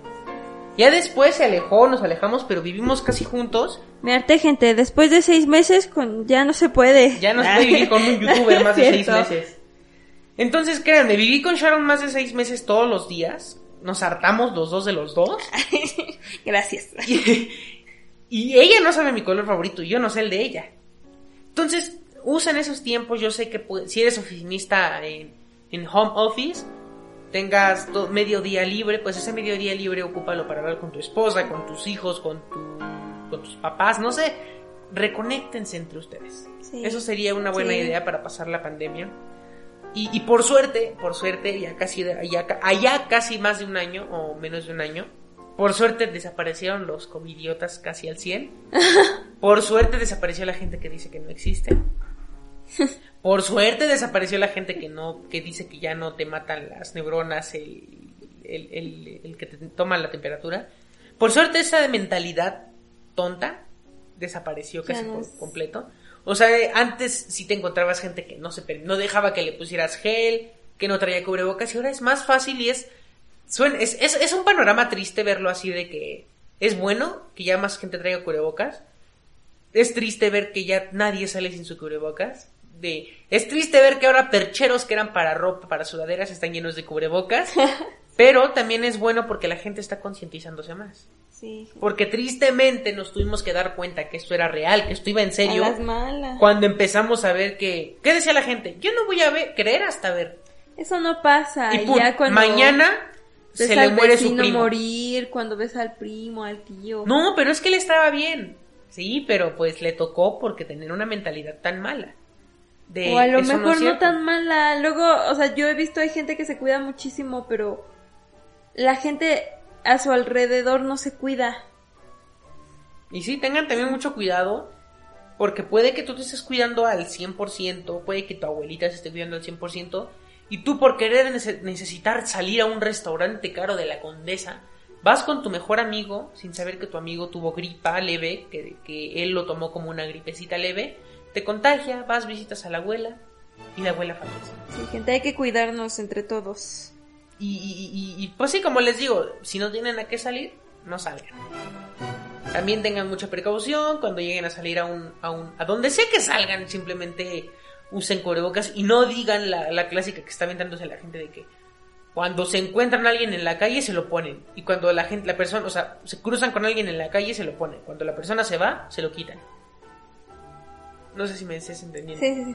Ya después se alejó, nos alejamos, pero vivimos casi juntos. Me harté, gente. Después de seis meses, con ya no se puede. Ya no se puede vivir con un <laughs> youtuber más de seis meses. Entonces, créanme, viví con Sharon más de seis meses todos los días. Nos hartamos los dos de los dos. <laughs> Gracias. <laughs> Y, y ella no sabe mi color favorito y yo no sé el de ella. Entonces, usa en esos tiempos. Yo sé que pu- si eres oficinista en, en home office, tengas to- medio día libre, pues ese medio día libre ocúpalo para hablar con tu esposa, con tus hijos, con, tu, con tus papás, no sé. Reconéctense entre ustedes. Sí. Eso sería una buena Sí. idea para pasar la pandemia. Y, y por suerte, por suerte, ya casi, ya, allá casi más de un año o menos de un año, por suerte desaparecieron los covidiotas casi al 100. <laughs> Por suerte desapareció la gente que dice que no existe. <laughs> Por suerte desapareció la gente que no, que dice que ya no te matan las neuronas, el, el, el- el que te toma la temperatura. Por suerte esa mentalidad tonta desapareció casi no por completo. O sea, antes sí te encontrabas gente que no se no dejaba que le pusieras gel, que no traía cubrebocas y ahora es más fácil y es suena- es, es, es un panorama triste verlo así de que es bueno que ya más gente traiga cubrebocas. Es triste ver que ya nadie sale sin su cubrebocas. De, es triste ver que ahora percheros que eran para ropa, para sudaderas, están llenos de cubrebocas. <laughs> pero también es bueno porque la gente está concientizándose más. Sí. Porque tristemente nos tuvimos que dar cuenta que esto era real, que esto iba en serio. A las malas. Cuando empezamos a ver que... ¿Qué decía la gente? Yo no voy a ver, creer hasta ver. Eso no pasa. y pum, ya cuando mañana ves se le muere su primo. morir, cuando ves al primo, al tío. No, pero es que él estaba bien. Sí, pero pues le tocó porque tenía una mentalidad tan mala. De, o a lo "Eso mejor es no, cierto". tan mala. Luego, o sea, yo he visto hay gente que se cuida muchísimo, pero la gente a su alrededor no se cuida. Y sí, tengan también mucho cuidado, porque puede que tú te estés cuidando al 100%, puede que tu abuelita se esté cuidando al 100%, y tú por querer nece- necesitar salir a un restaurante caro de la condesa, vas con tu mejor amigo sin saber que tu amigo tuvo gripa leve, que, que él lo tomó como una gripecita leve, te contagia, vas, visitas a la abuela, y la abuela fallece. Sí, gente, hay que cuidarnos entre todos. Y, y- y- y, pues sí, como les digo, si no tienen a qué salir, no salgan. También tengan mucha precaución cuando lleguen a salir a un, a un, a donde sea que salgan, simplemente usen cubrebocas y no digan la, la clásica que está aventándose la gente de que cuando se encuentran a alguien en la calle se lo ponen y cuando la gente, la persona, o sea, se cruzan con alguien en la calle se lo ponen, cuando la persona se va se lo quitan. No sé si me estés entendiendo. Sí, sí,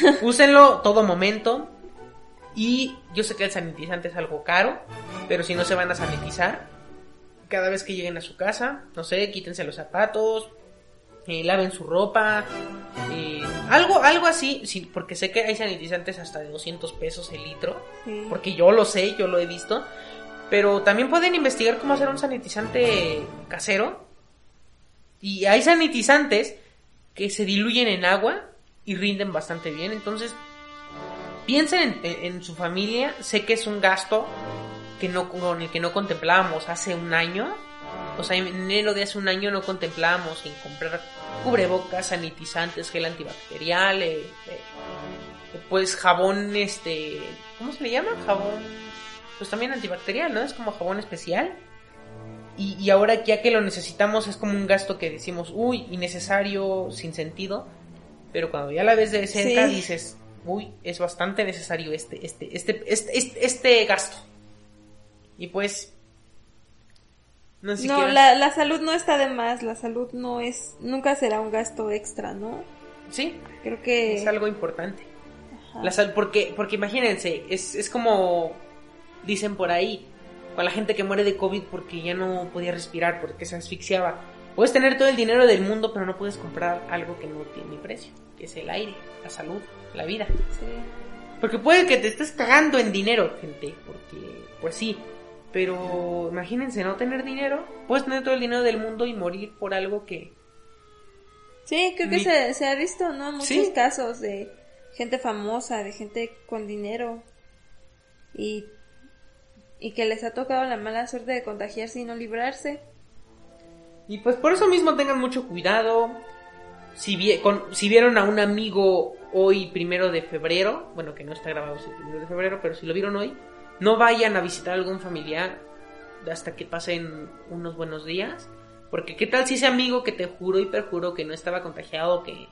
sí. <laughs> Úsenlo todo momento. Y yo sé que el sanitizante es algo caro, pero si no se van a sanitizar, cada vez que lleguen a su casa, no sé, quítense los zapatos, eh, laven su ropa, eh, algo, algo así, sí, porque sé que hay sanitizantes hasta de 200 pesos el litro, Sí. porque yo lo sé, yo lo he visto, pero también pueden investigar cómo hacer un sanitizante casero. Y hay sanitizantes que se diluyen en agua y rinden bastante bien. Entonces, piensen en, su familia. Sé que es un gasto que no, con el que no contemplábamos hace un año. O sea, en enero de hace un año no contemplábamos en comprar cubrebocas, sanitizantes, gel antibacterial, eh, eh, pues jabón, este, ¿cómo se le llama? Jabón, pues también antibacterial, ¿no? Es como jabón especial. Y, y ahora ya que lo necesitamos es como un gasto que decimos, uy, innecesario, sin sentido. Pero cuando ya la ves de cerca Sí. dices, uy, es bastante necesario este, este, este, este, este, este gasto. Y pues, no No, la, la salud no está de más, la salud no es, nunca será un gasto extra, ¿no? Sí, Creo que... es algo importante. Ajá. La sal, porque, porque imagínense, es, es como dicen por ahí, con la gente que muere de COVID porque ya no podía respirar, porque se asfixiaba. Puedes tener todo el dinero del mundo, pero no puedes comprar algo que no tiene precio, que es el aire, la salud, la vida. Sí. Porque puede que te estés cagando en dinero, gente, porque, pues sí. Pero imagínense no tener dinero, puedes tener todo el dinero del mundo y morir por algo que... Sí, creo que Ni- se, se ha visto, ¿no? Muchos Sí. casos de gente famosa, de gente con dinero y, y que les ha tocado la mala suerte de contagiarse y no librarse. Y pues por eso mismo tengan mucho cuidado. Si, vie- con- si vieron a un amigo hoy, primero de febrero, bueno, que no está grabado el primero de febrero, pero si lo vieron hoy, no vayan a visitar a algún familiar hasta que pasen unos buenos días. Porque qué tal si ese amigo que te juró y perjuró que no estaba contagiado, que,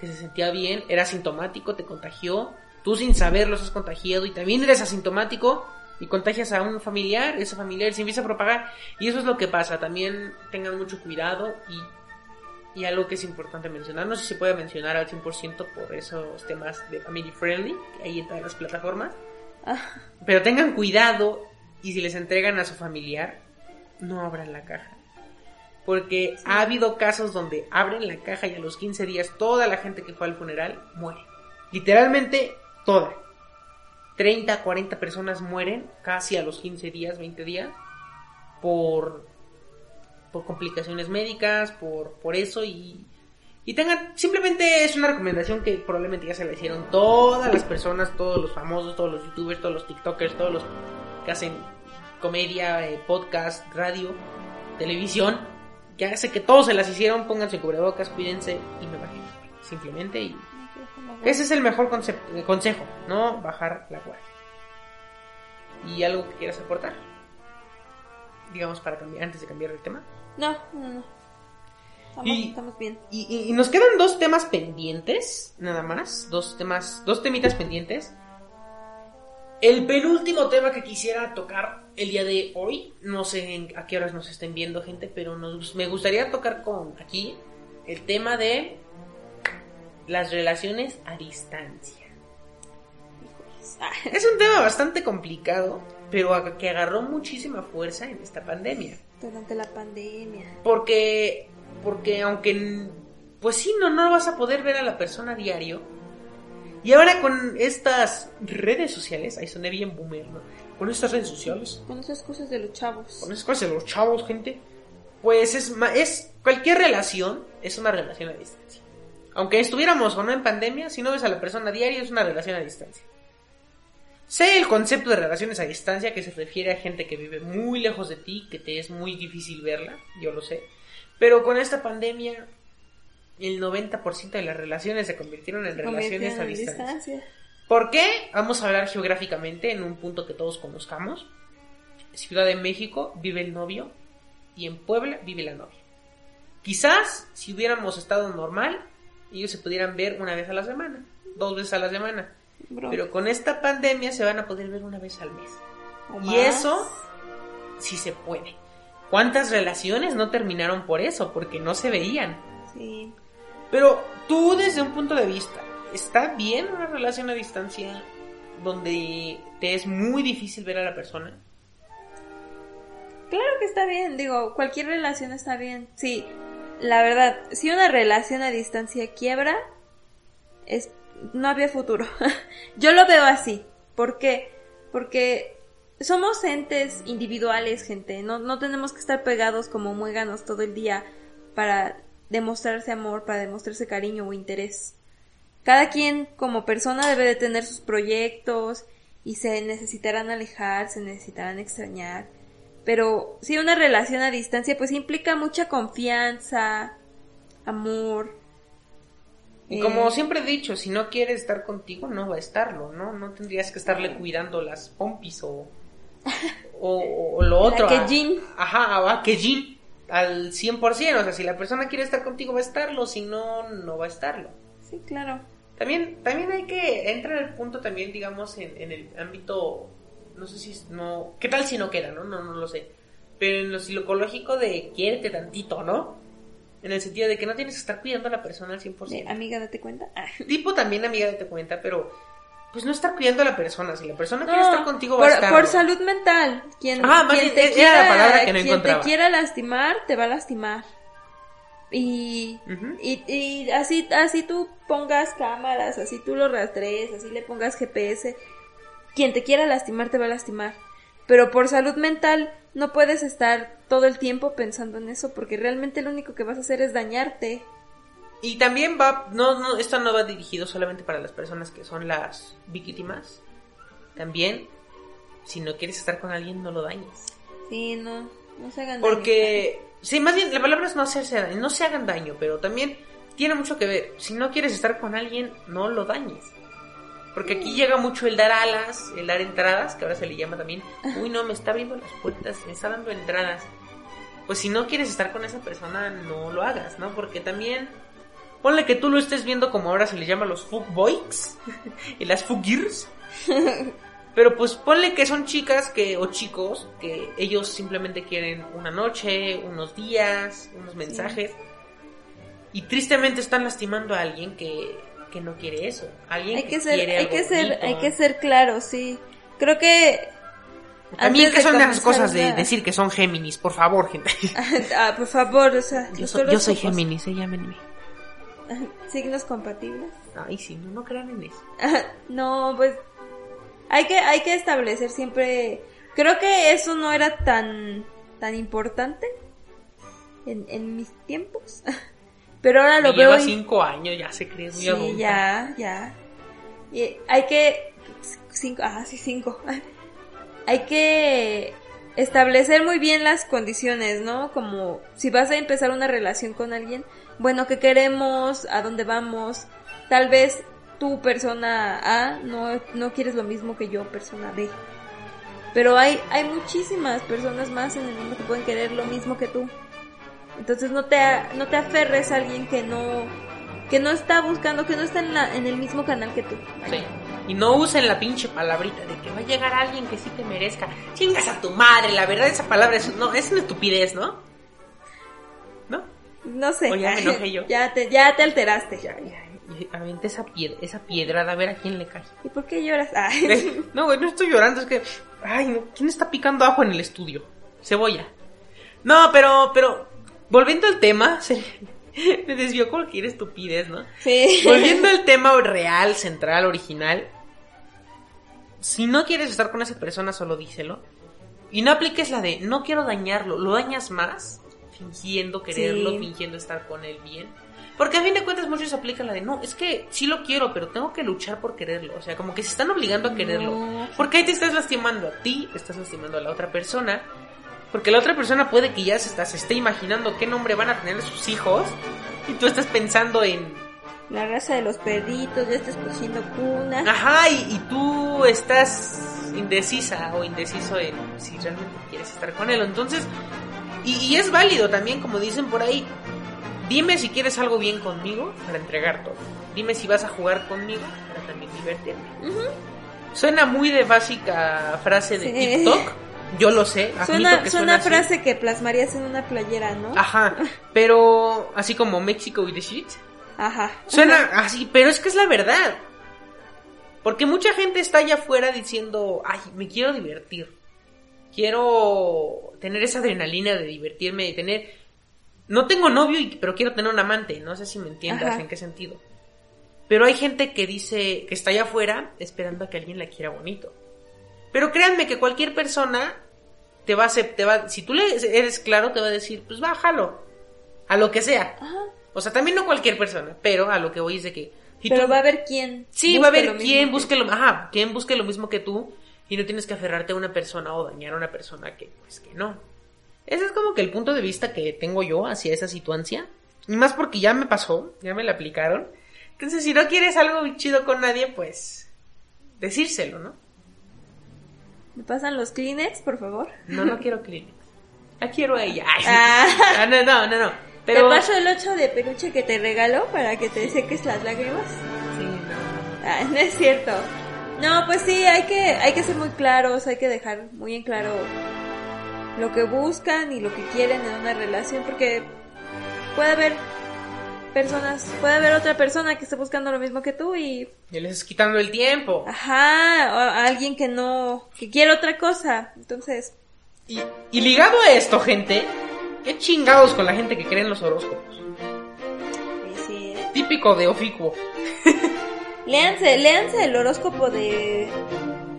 que se sentía bien, era asintomático, te contagió, tú sin saberlo estás contagiado y también eres asintomático y contagias a un familiar, ese familiar se empieza a propagar y eso es lo que pasa, también tengan mucho cuidado y, y algo que es importante mencionar, no sé si se puede mencionar al 100% por esos temas de family friendly que hay en todas las plataformas, Ah, Pero tengan cuidado y si les entregan a su familiar, no abran la caja. Porque ha habido casos donde abren la caja y a los 15 días toda la gente que fue al funeral muere. Literalmente toda. 30, 40 personas mueren casi a los 15 días, 20 días por por complicaciones médicas, por por eso y y tengan simplemente es una recomendación que probablemente ya se la hicieron todas las personas, todos los famosos, todos los youtubers, todos los tiktokers, todos los que hacen comedia, eh, podcast, radio, televisión, que hace que todos se las hicieron, pónganse cubrebocas, cuídense y me bajé. Simplemente y ese es el mejor eh, consejo, no bajar la guardia. ¿Y algo que quieras aportar? Digamos para cambiar, antes de cambiar el tema. No, no, no. Estamos, Y- estamos bien. Y, y- y nos quedan dos temas pendientes, nada más. Dos temas, dos temitas pendientes. El penúltimo tema que quisiera tocar el día de hoy, no sé en- a qué horas nos estén viendo gente, pero nos, me gustaría tocar con aquí el tema de las relaciones a distancia. Es un tema bastante complicado, pero que agarró muchísima fuerza en esta pandemia. durante la pandemia. Porque, porque aunque, pues sí, no, no vas a poder ver a la persona a diario. Y ahora con estas redes sociales, ahí soné bien boomer, ¿no? Con estas redes sociales, Con esas cosas de los chavos. con esas cosas de los chavos, gente, pues es, es, cualquier relación es una relación a distancia. Aunque estuviéramos o no en pandemia, si no ves a la persona a diario, es una relación a distancia. Sé el concepto de relaciones a distancia que se refiere a gente que vive muy lejos de ti, que te es muy difícil verla, yo lo sé. Pero con esta pandemia, el 90% de las relaciones se convirtieron en relaciones a distancia. distancia. ¿Por qué? Vamos a hablar geográficamente en un punto que todos conozcamos. Ciudad de México vive el novio y en Puebla vive la novia. Quizás si hubiéramos estado normal, ellos se pudieran ver una vez a la semana, dos veces a la semana. Bro. Pero con esta pandemia se van a poder ver una vez al mes. Y más. eso sí se puede. ¿Cuántas relaciones no terminaron por eso? Porque no se veían. Sí. Pero tú desde un punto de vista, ¿está bien una relación a distancia donde te es muy difícil ver a la persona? Claro que está bien, digo, cualquier relación está bien. Sí, la verdad, si una relación a distancia quiebra, es no había futuro. <laughs> Yo lo veo así. ¿Por qué? Porque somos entes individuales, gente. No, no tenemos que estar pegados como muéganos todo el día para demostrarse amor, para demostrarse cariño o interés. Cada quien como persona debe de tener sus proyectos y se necesitarán alejar, se necesitarán extrañar. Pero si una relación a distancia pues implica mucha confianza, amor. Y eh, como siempre he dicho, si no quieres estar contigo, no va a estarlo, ¿no? No tendrías que estarle cuidando las pompis o, <laughs> o, o lo La otro. a- quellín. Ajá, a quellín al 100%. O sea, si la persona quiere estar contigo, va a estarlo. Si no, no va a estarlo. Sí, claro. También, también hay que entrar el punto también, digamos, en, en el ámbito, no sé si es, no, ¿qué tal si no queda, no? No, no lo sé. Pero en lo psicológico de quiérete tantito, ¿no? En el sentido de que no tienes que estar cuidando a la persona al 100%. De, amiga, date cuenta. Ah. <laughs> Tipo también amiga date cuenta, pero pues no estar cuidando a la persona. Si la persona No, quiere estar contigo, va por, a estar. por salud mental. Quien, Ah, quien bien, te era la quiera, palabra que no quien te quiera lastimar, te va a lastimar. Y, y así, así tú pongas cámaras, así tú lo rastrees, así le pongas GPS. Quien te quiera lastimar, te va a lastimar. Pero por salud mental no puedes estar todo el tiempo pensando en eso porque realmente lo único que vas a hacer es dañarte. Y también va, no, no, esto no va dirigido solamente para las personas que son las víctimas. También, si no quieres estar con alguien, no lo dañes. Sí, no, no se hagan daño. Porque, sí, más bien, la palabra es no hacerse daño, no se hagan daño, pero también tiene mucho que ver. Si no quieres estar con alguien, no lo dañes. Porque aquí llega mucho el dar alas, el dar entradas, que ahora se le llama también. Uy, no, me está abriendo las puertas, me está dando entradas. Pues si no quieres estar con esa persona, no lo hagas, ¿no? Porque también, ponle que tú lo estés viendo como ahora se le llama los boys <laughs> y las fugirs. <laughs> Pero pues ponle que son chicas que o chicos que ellos simplemente quieren una noche, unos días, unos mensajes. Y tristemente están lastimando a alguien que, que no quiere eso. Alguien hay que, que ser quiere hay algo que ser bonito. hay que ser claro sí creo que... También que son esas cosas de decir que son Géminis, por favor, gente. <laughs> ah, por favor, o sea, Yo soy, yo soy. Géminis, eh, llámenme. <laughs> Signos compatibles. Ay, sí, no, no crean en eso. <laughs> no, pues hay que hay que establecer siempre. Creo que eso no era tan tan importante en, en mis tiempos, pero ahora lo Me veo. lleva y- cinco años, ya se cree muy sí, adulta. ya, ya. Y hay que cinco, ah, sí cinco. <laughs> hay que establecer muy bien las condiciones, ¿no? Como si vas a empezar una relación con alguien, bueno, ¿qué queremos? ¿A dónde vamos? Tal vez tú, persona A, no, no quieres lo mismo que yo, persona B. Pero hay, hay muchísimas personas más en el mundo que pueden querer lo mismo que tú. Entonces no te, no te aferres a alguien que no, que no está buscando, que no está en, la, en el mismo canal que tú. Sí. Y no usen la pinche palabrita de que va a llegar alguien que sí te merezca. Chingas a tu madre, la verdad esa palabra es, no, es una estupidez, ¿no? ¿No? No sé. O ya me enojé yo. <laughs> ya, te, ya te alteraste. Ya, ya. Aventé esa piedra, esa piedrada a ver a quién le cae. ¿Y por qué lloras? <laughs> Ay. No, güey, no estoy llorando, es que. Ay, ¿quién está picando ajo en el estudio? Cebolla. No, pero, pero. Volviendo al tema, se- <laughs> me desvió cualquier estupidez, ¿no? Sí. Volviendo al tema real, central, original. Si no quieres estar con esa persona, solo díselo. Y no apliques la de no quiero dañarlo, lo dañas más fingiendo quererlo, Sí. fingiendo estar con él bien. Porque a fin de cuentas muchos aplican la de no, es que sí lo quiero, pero tengo que luchar por quererlo. O sea, como que se están obligando a quererlo. No. Porque ahí te estás lastimando a ti, estás lastimando a la otra persona. Porque la otra persona puede que ya se, está, se esté imaginando qué nombre van a tener sus hijos. Y tú estás pensando en, La raza de los perritos, ya estás cogiendo cuna. Ajá, y, y tú estás indecisa o indeciso en si realmente quieres estar con él. Entonces, y, y es válido también, como dicen por ahí. Dime si quieres algo bien conmigo para entregar todo. Dime si vas a jugar conmigo para también divertirme. Ujú. Suena muy de básica frase de Sí. TikTok. Yo lo sé. Suena, que suena frase que plasmarías en una playera, ¿no? Ajá, pero así como México with the shit. Ajá. Suena así, pero es que es la verdad. Porque mucha gente está allá afuera diciendo, ay, me quiero divertir. Quiero tener esa adrenalina de divertirme, de tener... No tengo novio, y- pero quiero tener un amante. No sé si me entiendas Ajá. en qué sentido. Pero hay gente que dice que está allá afuera esperando a que alguien la quiera bonito. Pero créanme que cualquier persona te va a acep- te va, si tú le eres claro, te va a decir, pues bájalo. A lo que sea. Ajá. O sea, también no cualquier persona, pero a lo que voy es de que... si Pero tú- va a haber quién. Sí, va a busque lo haber mismo quien que- busque lo... Ajá, quien busque lo mismo que tú y no tienes que aferrarte a una persona o dañar a una persona que, pues, que no. Ese es como que el punto de vista que tengo yo hacia esa situación. Y más porque ya me pasó, ya me la aplicaron. Entonces, si no quieres algo chido con nadie, pues... Decírselo, ¿no? ¿Me pasan los Kleenex, por favor? No, no quiero Kleenex. La quiero a ella. Ay, Ah. Ah, no, no, no, no. Pero... ¿Te paso el 8 de peluche que te regaló para que te seques las lágrimas? Sí, no. Ah, no es cierto. No, pues sí, hay que, hay que ser muy claros, hay que dejar muy en claro lo que buscan y lo que quieren en una relación, porque puede haber personas, puede haber otra persona que esté buscando lo mismo que tú y, Y les estás quitando el tiempo. ajá, o a alguien que no, que quiere otra cosa. Entonces, Y, y ligado a esto, gente, qué chingados con la gente que cree en los horóscopos. sí, sí. Típico de oficuo. <laughs> Léanse, léanse el horóscopo de,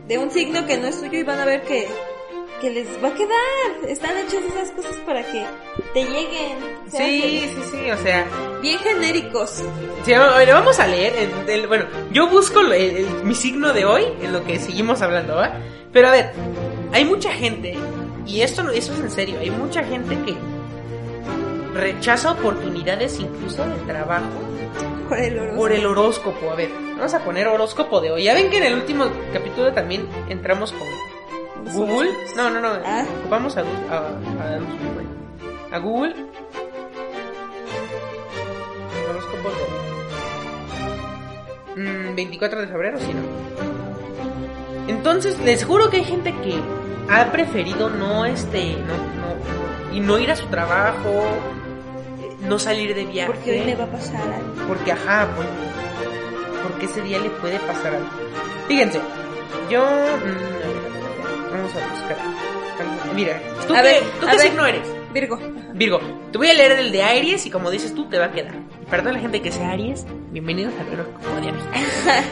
de un signo que no es suyo y van a ver que, que les va a quedar. Están hechas esas cosas para que te lleguen. Sí, sí, sí, o sea, Bien genéricos. sí, ver, vamos a leer. el- el- bueno, yo busco lo- el- el- mi signo de hoy en lo que seguimos hablando, ¿va? Pero a ver, hay mucha gente, y esto, eso es en serio, hay mucha gente que rechaza oportunidades incluso de trabajo Por el horóscopo. por el horóscopo. A ver, vamos a poner horóscopo de hoy. Ya ven que en el último capítulo también entramos con Google. No, no, no. Ah. Vamos a, a, a, a Google. Horóscopo de mm, 24 de febrero, sí, no. Entonces, les juro que hay gente que ha preferido no, este, no, no, y no ir a su trabajo, eh, no salir de viaje. Porque hoy le va a pasar algo. Porque, ajá, pues, porque ese día le puede pasar algo. Fíjense, Yo. mm, vamos a buscar. Mira, ¿tú A qué, ver, ¿tú a qué signo eres? Virgo. Virgo, te voy a leer el de Aries y como dices tú, te va a quedar. Perdón a la gente que sea Aries, bienvenidos de Aries.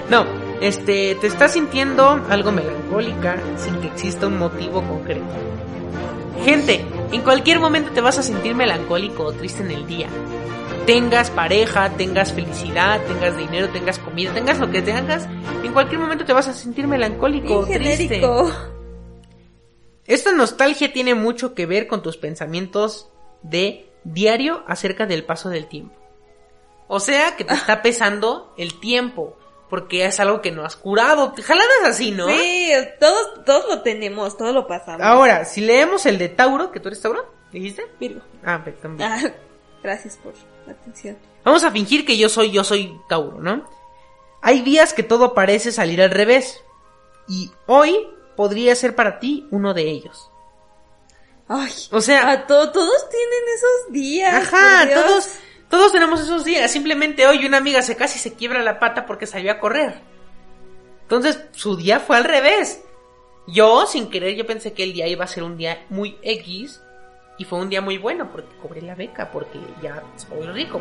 <laughs> No, este, te estás sintiendo algo melancólica sin que exista un motivo concreto. Gente, en cualquier momento te vas a sentir melancólico o triste en el día. Tengas pareja, tengas felicidad, tengas dinero, tengas comida, tengas lo que tengas, en cualquier momento te vas a sentir melancólico o Bien triste. genérico. Esta nostalgia tiene mucho que ver con tus pensamientos de diario acerca del paso del tiempo. O sea que te está pesando el tiempo, porque es algo que no has curado. Jaladas así, ¿no? Sí, todos, todos lo tenemos, todos lo pasamos. Ahora, si leemos el de Tauro, que tú eres Tauro, ¿dijiste? Virgo. Ah, perfecto. también. Ah, gracias por la atención. Vamos a fingir que yo soy, yo soy Tauro, ¿no? Hay días que todo parece salir al revés. Y hoy podría ser para ti uno de ellos. Ay, O sea, to- todos tienen esos días. Ajá, todos, todos tenemos esos días. Simplemente hoy una amiga se casi se quiebra la pata porque salió a correr. Entonces, su día fue al revés. Yo, sin querer, yo pensé que el día iba a ser un día muy X. Y fue un día muy bueno porque cobré la beca, porque ya soy rico.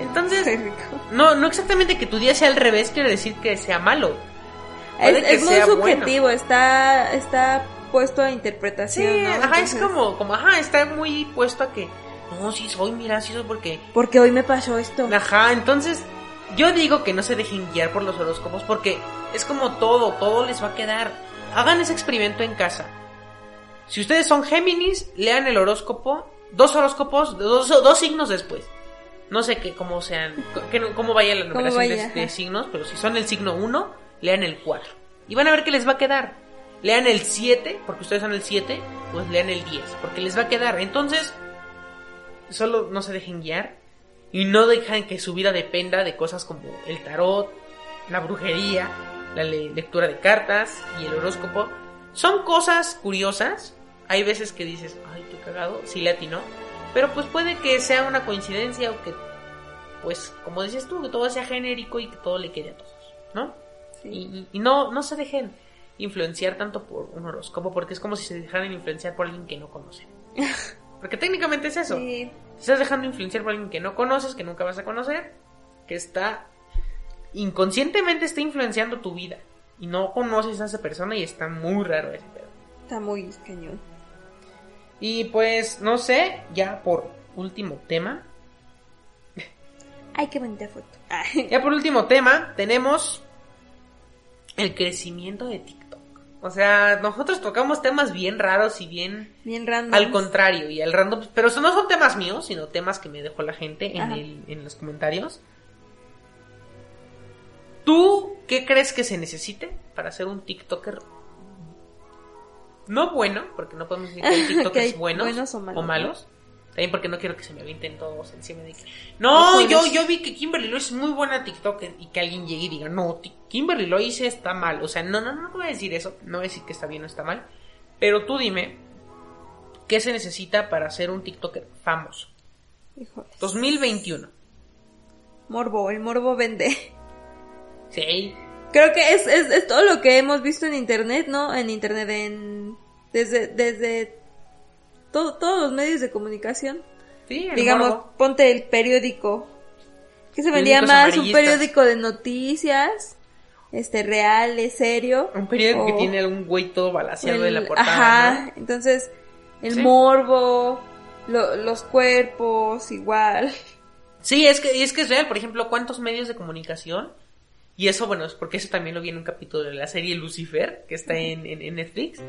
Entonces, rico. no, no exactamente que tu día sea al revés quiere decir que sea malo. Puede Es, que es muy sea subjetivo, está, está puesto a Sí, interpretación, ¿no? ajá, es como, como, ajá, está muy puesto a que, no, sí soy, mira, sí soy porque Porque hoy me pasó esto. Ajá, entonces yo digo que no se dejen guiar por los horóscopos porque es como todo, todo les va a quedar. Hagan ese experimento en casa. Si ustedes son Géminis, lean el horóscopo, dos horóscopos, dos, dos signos después. No sé qué, cómo sean, que, cómo vaya la numeración de- vaya, de, signos, pero si son el signo 1, lean el 4. Y van a ver que les va a quedar. Lean el 7, porque ustedes son el 7, pues lean el 10, porque les va a quedar. Entonces, solo no se dejen guiar y no dejan que su vida dependa de cosas como el tarot, la brujería, la le- lectura de cartas y el horóscopo. Son cosas curiosas. Hay veces que dices, ay, qué cagado, sí le atinó. Pero pues puede que sea una coincidencia o que, pues, como dices tú, que todo sea genérico y que todo le quede a todos, ¿no? Y, no, no se dejen influenciar tanto por un horóscopo, porque es como si se dejaran influenciar por alguien que no conocen. <laughs> Porque técnicamente es eso. Sí. Te estás dejando influenciar por alguien que no conoces, que nunca vas a conocer, que está inconscientemente está influenciando tu vida y no conoces a esa persona y está muy raro ese pedo. Está muy cañón. Y pues no sé, ya por último tema, Ay, qué bonita foto. Ya por último tema tenemos el crecimiento de TikTok. O sea, nosotros tocamos temas bien raros y bien Bien random. Al contrario, y al random, pero eso no son temas míos, sino temas que me dejó la gente en, el- en los comentarios. ¿Tú qué crees que se necesite para ser un TikToker? No bueno, porque no podemos decir que hay <laughs> TikTokers Que hay buenos, buenos o malos, ¿no? malos. También porque no quiero que se me avienten todos encima de que... No, yo, yo vi que Kimberly Lois es muy buena TikToker y que alguien llegue y diga, no, Kimberly Lois está mal. O sea, no, no, no voy a decir eso. No voy a decir que está bien o está mal. Pero tú dime, ¿qué se necesita para ser un TikToker famoso? Híjoles. 2021. Morbo, el morbo vende. Sí. Creo que es, es, es todo lo que hemos visto en internet, ¿no? En internet, en... Desde, desde todo, todos los medios de comunicación. Sí, el Digamos, morbo. ponte el periódico. ¿Qué se vendía más? Un periódico de noticias, este, real, es serio. Un periódico que tiene algún güey todo balaseado de la portada. Ajá, ¿no? entonces, el Sí. morbo, lo- los cuerpos, igual. Sí, es que, es que es real. Por ejemplo, ¿cuántos medios de comunicación? Y eso, bueno, es porque eso también lo vi en un capítulo de la serie Lucifer, que está en, en- en Netflix.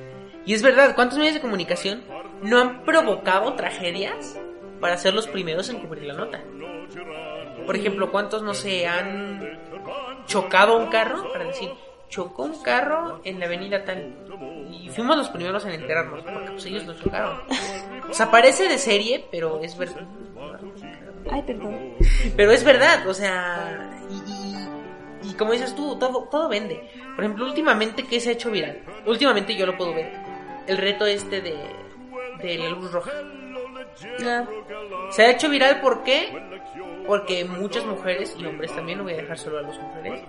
Y es verdad, ¿cuántos medios de comunicación no han provocado tragedias para ser los primeros en cubrir la nota? Por ejemplo, ¿cuántos no se han chocado un carro para decir, chocó un carro en la avenida tal? Y fuimos los primeros en enterarnos, porque pues ellos lo chocaron. O sea, parece de serie, pero es verdad. Ay, perdón. Pero es verdad, o sea, y, y- como dices tú, todo, todo vende. Por ejemplo, últimamente, ¿qué se ha hecho viral? Últimamente yo lo puedo ver. El reto este de, de la luz roja. Ah, Se ha hecho viral ¿por qué? porque muchas mujeres y hombres también, no voy a dejar solo a las mujeres,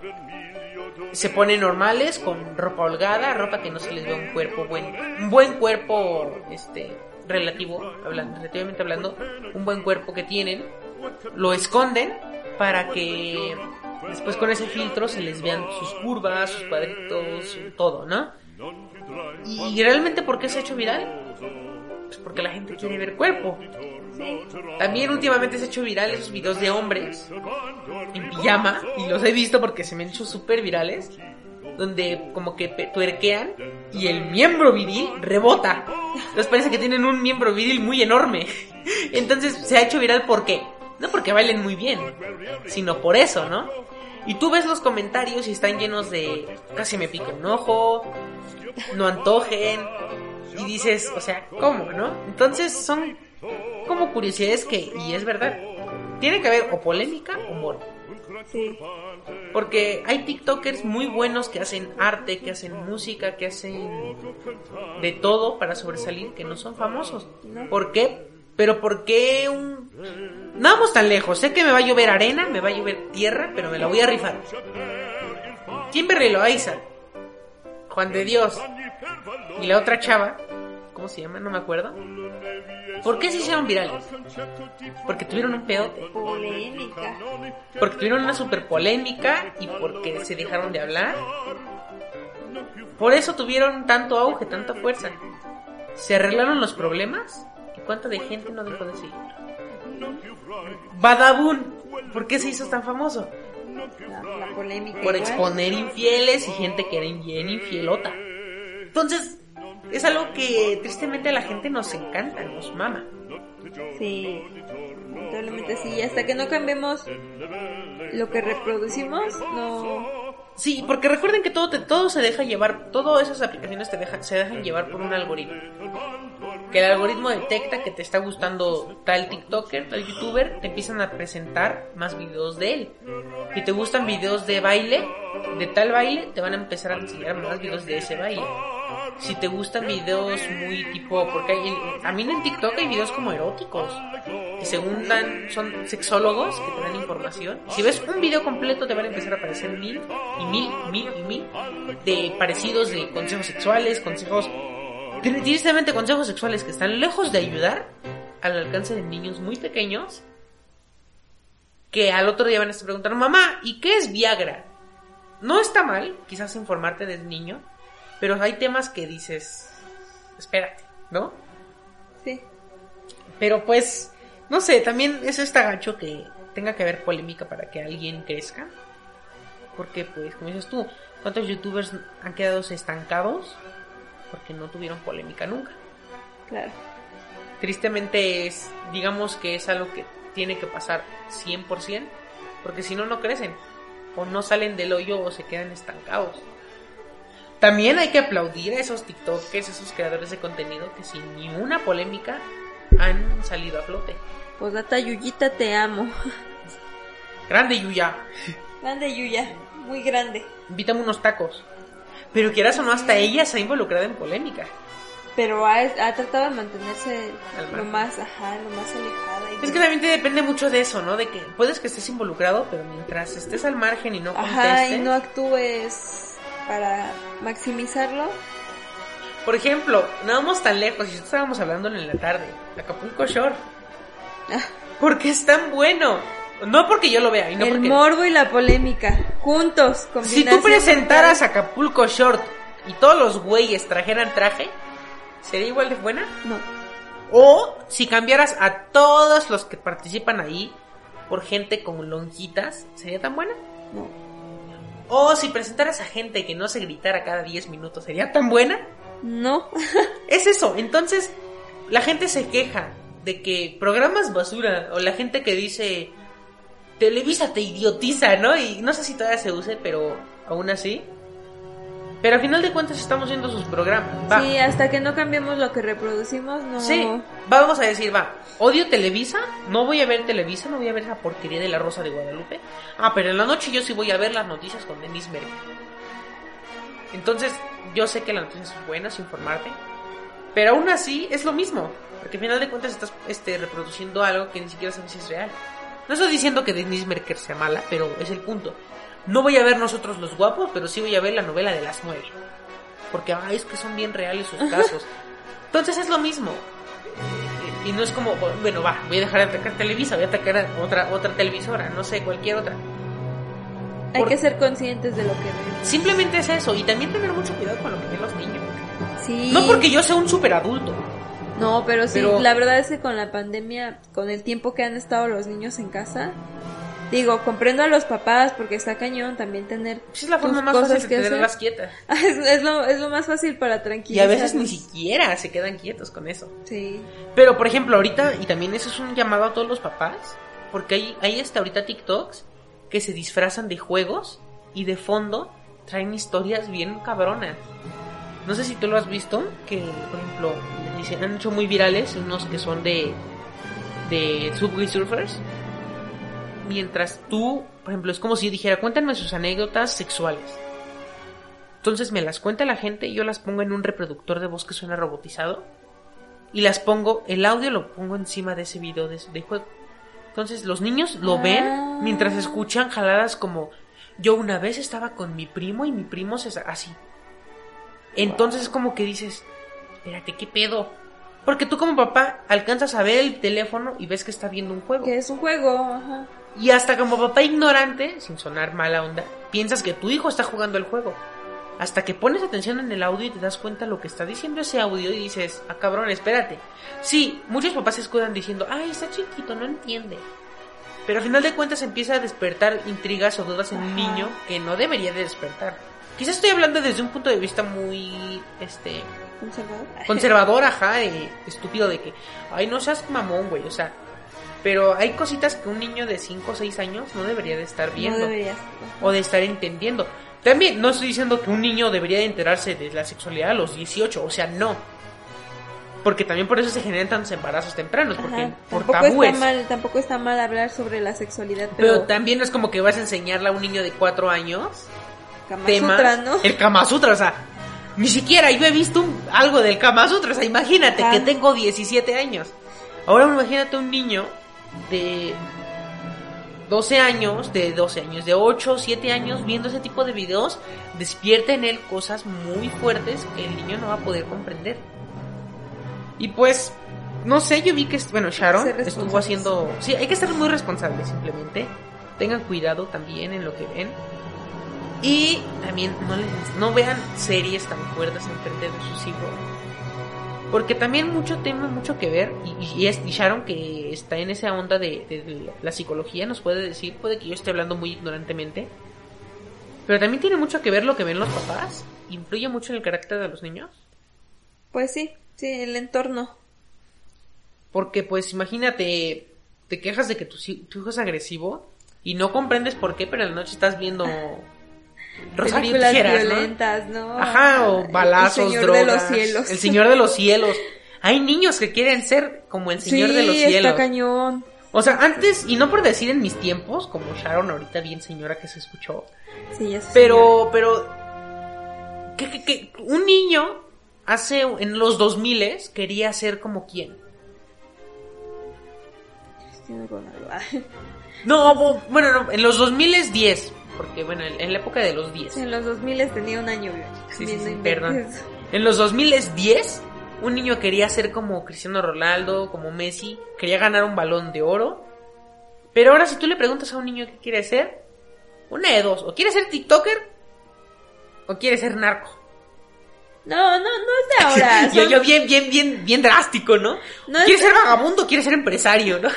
se ponen normales con ropa holgada, ropa que no se les ve un cuerpo buen, un buen cuerpo, este, relativo, hablando, relativamente hablando, un buen cuerpo que tienen, lo esconden para que después con ese filtro se les vean sus curvas, sus cuadritos, todo, ¿no? ¿Y realmente por qué se ha hecho viral? Pues porque la gente quiere ver cuerpo. También últimamente se ha hecho viral esos videos de hombres en pijama, y los he visto porque se me han hecho súper virales, donde como que tuerquean y el miembro viril rebota. Entonces parece que tienen un miembro viril muy enorme. <laughs> Entonces se ha hecho viral ¿por qué? No porque bailen muy bien, sino por eso, ¿no? Y tú ves los comentarios y están llenos de casi me pica un ojo, no antojen, y dices, o sea, ¿cómo, no? Entonces son como curiosidades que, y es verdad, tiene que haber o polémica o morbo. Porque hay TikTokers muy buenos que hacen arte, que hacen música, que hacen de todo para sobresalir, que no son famosos. ¿Por qué? Pero ¿por qué un... No vamos tan lejos, sé que me va a llover arena, me va a llover tierra, pero me la voy a rifar. Kimberly Loaiza, Juan de Dios y la otra chava, ¿cómo se llama? No me acuerdo. ¿Por qué se hicieron virales? Porque tuvieron un pedo. Polémica. Porque tuvieron una super polémica y porque se dejaron de hablar. Por eso tuvieron tanto auge, tanta fuerza. Se arreglaron los problemas y cuánta de gente no dejó de seguir. Badabun, ¿por qué se hizo tan famoso? La, polémica. Por exponer infieles y gente que era bien infielota. Entonces, es algo que tristemente a la gente nos encanta, nos mama. Sí, lamentablemente sí. Hasta que no cambiemos lo que reproducimos, no. Sí, porque recuerden que todo, te, todo se deja llevar, todas esas aplicaciones te dejan, se dejan llevar por un algoritmo. Que el algoritmo detecta que te está gustando tal TikToker, tal YouTuber, te empiezan a presentar más videos de él. Si te gustan videos de baile, de tal baile, te van a empezar a enseñar más videos de ese baile si te gustan videos muy tipo, porque hay, también en TikTok hay videos como eróticos, que según dan, son sexólogos que te dan información. Si ves un video completo te van a empezar a aparecer mil y mil y mil y mil de parecidos de consejos sexuales, consejos, tristemente consejos sexuales que están lejos de ayudar al alcance de niños muy pequeños que al otro día van a estar preguntando, mamá, ¿y qué es Viagra? No está mal, quizás informarte desde niño, pero hay temas que dices, espérate, ¿no? Sí. Pero pues, no sé, también eso está gacho que tenga que haber polémica para que alguien crezca. Porque pues, como dices tú, ¿cuántos youtubers han quedado estancados? Porque no tuvieron polémica nunca. Claro. Tristemente es, digamos que es algo que tiene que pasar 100%, porque si no, no crecen. O no salen del hoyo o se quedan estancados. También hay que aplaudir a esos TikTokers, esos creadores de contenido que sin ni una polémica han salido a flote. Pues data Yuyita, te amo. Grande Yuya. Grande Yuya, muy grande. Invítame unos tacos. Pero quieras o no, hasta ella se ha involucrado en polémica. Pero ha, tratado de mantenerse lo más, ajá, lo más alejada. es que también te depende mucho de eso, ¿no? De que puedes que estés involucrado, pero mientras estés al margen y no contestes... Ajá, y no actúes para maximizarlo. Por ejemplo, no vamos tan lejos, si estábamos hablando en la tarde, Acapulco Shore. Ah. Porque es tan bueno. No porque yo lo vea. Y no El morbo y la polémica, juntos. Si tú presentaras Acapulco Short y todos los güeyes trajeran traje, ¿sería igual de buena? No. O si cambiaras a todos los que participan ahí por gente con lonjitas, ¿sería tan buena? No. O si presentaras a gente que no se gritara cada 10 minutos, ¿sería tan buena? No. <laughs> es eso, entonces la gente se queja de que programas basura o la gente que dice Televisa te idiotiza, ¿no? Y no sé si todavía se use, pero aún así pero al final de cuentas estamos viendo sus programas. Sí, hasta que no cambiemos lo que reproducimos, no. Sí, vamos a decir, va, odio Televisa, no voy a ver Televisa, no voy a ver esa porquería de la Rosa de Guadalupe. Ah, pero en la noche yo sí voy a ver las noticias con Denise Merkel. Entonces, yo sé que las noticias son buenas, informarte, pero aún así es lo mismo, porque al final de cuentas estás este, reproduciendo algo que ni siquiera sabes si es real. No estoy diciendo que Denise Merker sea mala, pero es el punto. No voy a ver nosotros los guapos, pero sí voy a ver la novela de las nueve. Porque, ay, es que son bien reales sus casos. Entonces es lo mismo. Y no es como, bueno, va, voy a dejar de atacar Televisa, voy a atacar a otra, otra televisora, no sé, cualquier otra. Hay que ser conscientes de lo que ven. Simplemente es eso, y también tener mucho cuidado con lo que ven los niños. Sí. No porque yo sea un super adulto. No, pero sí, Pero- la verdad es que con la pandemia, con el tiempo que han estado los niños en casa, digo, comprendo a los papás porque está cañón también tener Esa es la forma más fácil de tenerlas quietas. <laughs> es, es lo, es lo más fácil para Y tranquilizar. a veces ni siquiera se quedan quietos con eso. Sí. Pero, por ejemplo, ahorita, y también eso es un llamado a todos los papás, porque hay, hay hasta ahorita TikToks que se disfrazan de juegos y de fondo traen historias bien cabronas. No sé si tú lo has visto, que, por ejemplo, dicen, han hecho muy virales unos que son de, de Subway Surfers. Mientras tú, por ejemplo, es como si yo dijera, cuéntame sus anécdotas sexuales. Entonces me las cuenta la gente y yo las pongo en un reproductor de voz que suena robotizado y las pongo, el audio lo pongo encima de ese video de, de juego. Entonces los niños lo Ah. ven mientras escuchan jaladas como yo una vez estaba con mi primo y mi primo se sa-", así. Entonces es como que dices, espérate, ¿qué pedo? Porque tú como papá alcanzas a ver el teléfono y ves que está viendo un juego. Que es un juego, ajá. Y hasta como papá ignorante, sin sonar mala onda, piensas que tu hijo está jugando el juego. Hasta que pones atención en el audio y te das cuenta lo que está diciendo ese audio y dices, ah cabrón, espérate. Sí, muchos papás se escudan diciendo, ay, está chiquito, no entiende. Pero al final de cuentas empieza a despertar intrigas o dudas en un niño que no debería de despertar. Quizás estoy hablando desde un punto de vista muy, este, Conservador. conservador, ajá, eh, estúpido de que, ay, no seas mamón, güey, o sea, pero hay cositas que un niño de 5 o 6 años no debería de estar No viendo deberías. o de estar entendiendo. También no estoy diciendo que un niño debería de enterarse de la sexualidad a los 18, o sea, no. Porque también por eso se generan tantos embarazos tempranos, porque por Tampoco tabúes. está mal, tampoco está mal hablar sobre la sexualidad, Pero pero, también no es como que vas a enseñarle a un niño de 4 años Kama temas. Sutra, ¿no? El Kama Sutra, o sea, ni siquiera yo he visto un- algo del Kama Sutra, o sea, imagínate Ajá. que tengo 17 años. Ahora imagínate un niño de 12 años, de 12 años, de 8, 7 años viendo ese tipo de videos, despierta en él cosas muy fuertes que el niño no va a poder comprender. Y pues, no sé, yo vi que, bueno, Sharon estuvo haciendo... Sí, hay que ser muy responsables simplemente. Tengan cuidado también en lo que ven. Y también no, les, no vean series tan fuertes enfrente de sus hijos. Porque también mucho tema, mucho que ver. Y, y, Sharon, que está en esa onda de, la psicología, nos puede decir, puede que yo esté hablando muy ignorantemente. Pero también tiene mucho que ver lo que ven los papás. Influye mucho en el carácter de los niños. Pues sí, sí, el entorno. Porque pues imagínate, te quejas de que tu, tu hijo es agresivo y no comprendes por qué, pero en la noche estás viendo Rosario Películas violentas, ¿no? Ajá, o El balazos, Señor drogas. de los cielos. El Señor de los Cielos. Hay niños que quieren ser como el Señor sí, de los Cielos. está cañón. O sea, antes, y no por decir en mis tiempos, como Sharon ahorita bien señora que se escuchó, Sí, ya sé. pero, pero, que, que- que un niño hace, en los 2000 quería ser como quién. <laughs> No, bueno, no, en los 2010, porque bueno, en, la época de los 10. En los 2000 tenía un año Sí, sí, sí, perdón. En los 2010, un niño quería ser como Cristiano Ronaldo, como Messi, quería ganar un balón de oro. Pero ahora si tú le preguntas a un niño qué quiere ser, una de dos, o quiere ser TikToker o quiere ser narco. No, no, no es de ahora. <laughs> yo, yo bien, bien, bien, bien drástico, ¿no? No quiere ser vagabundo, quiere ser empresario, ¿no?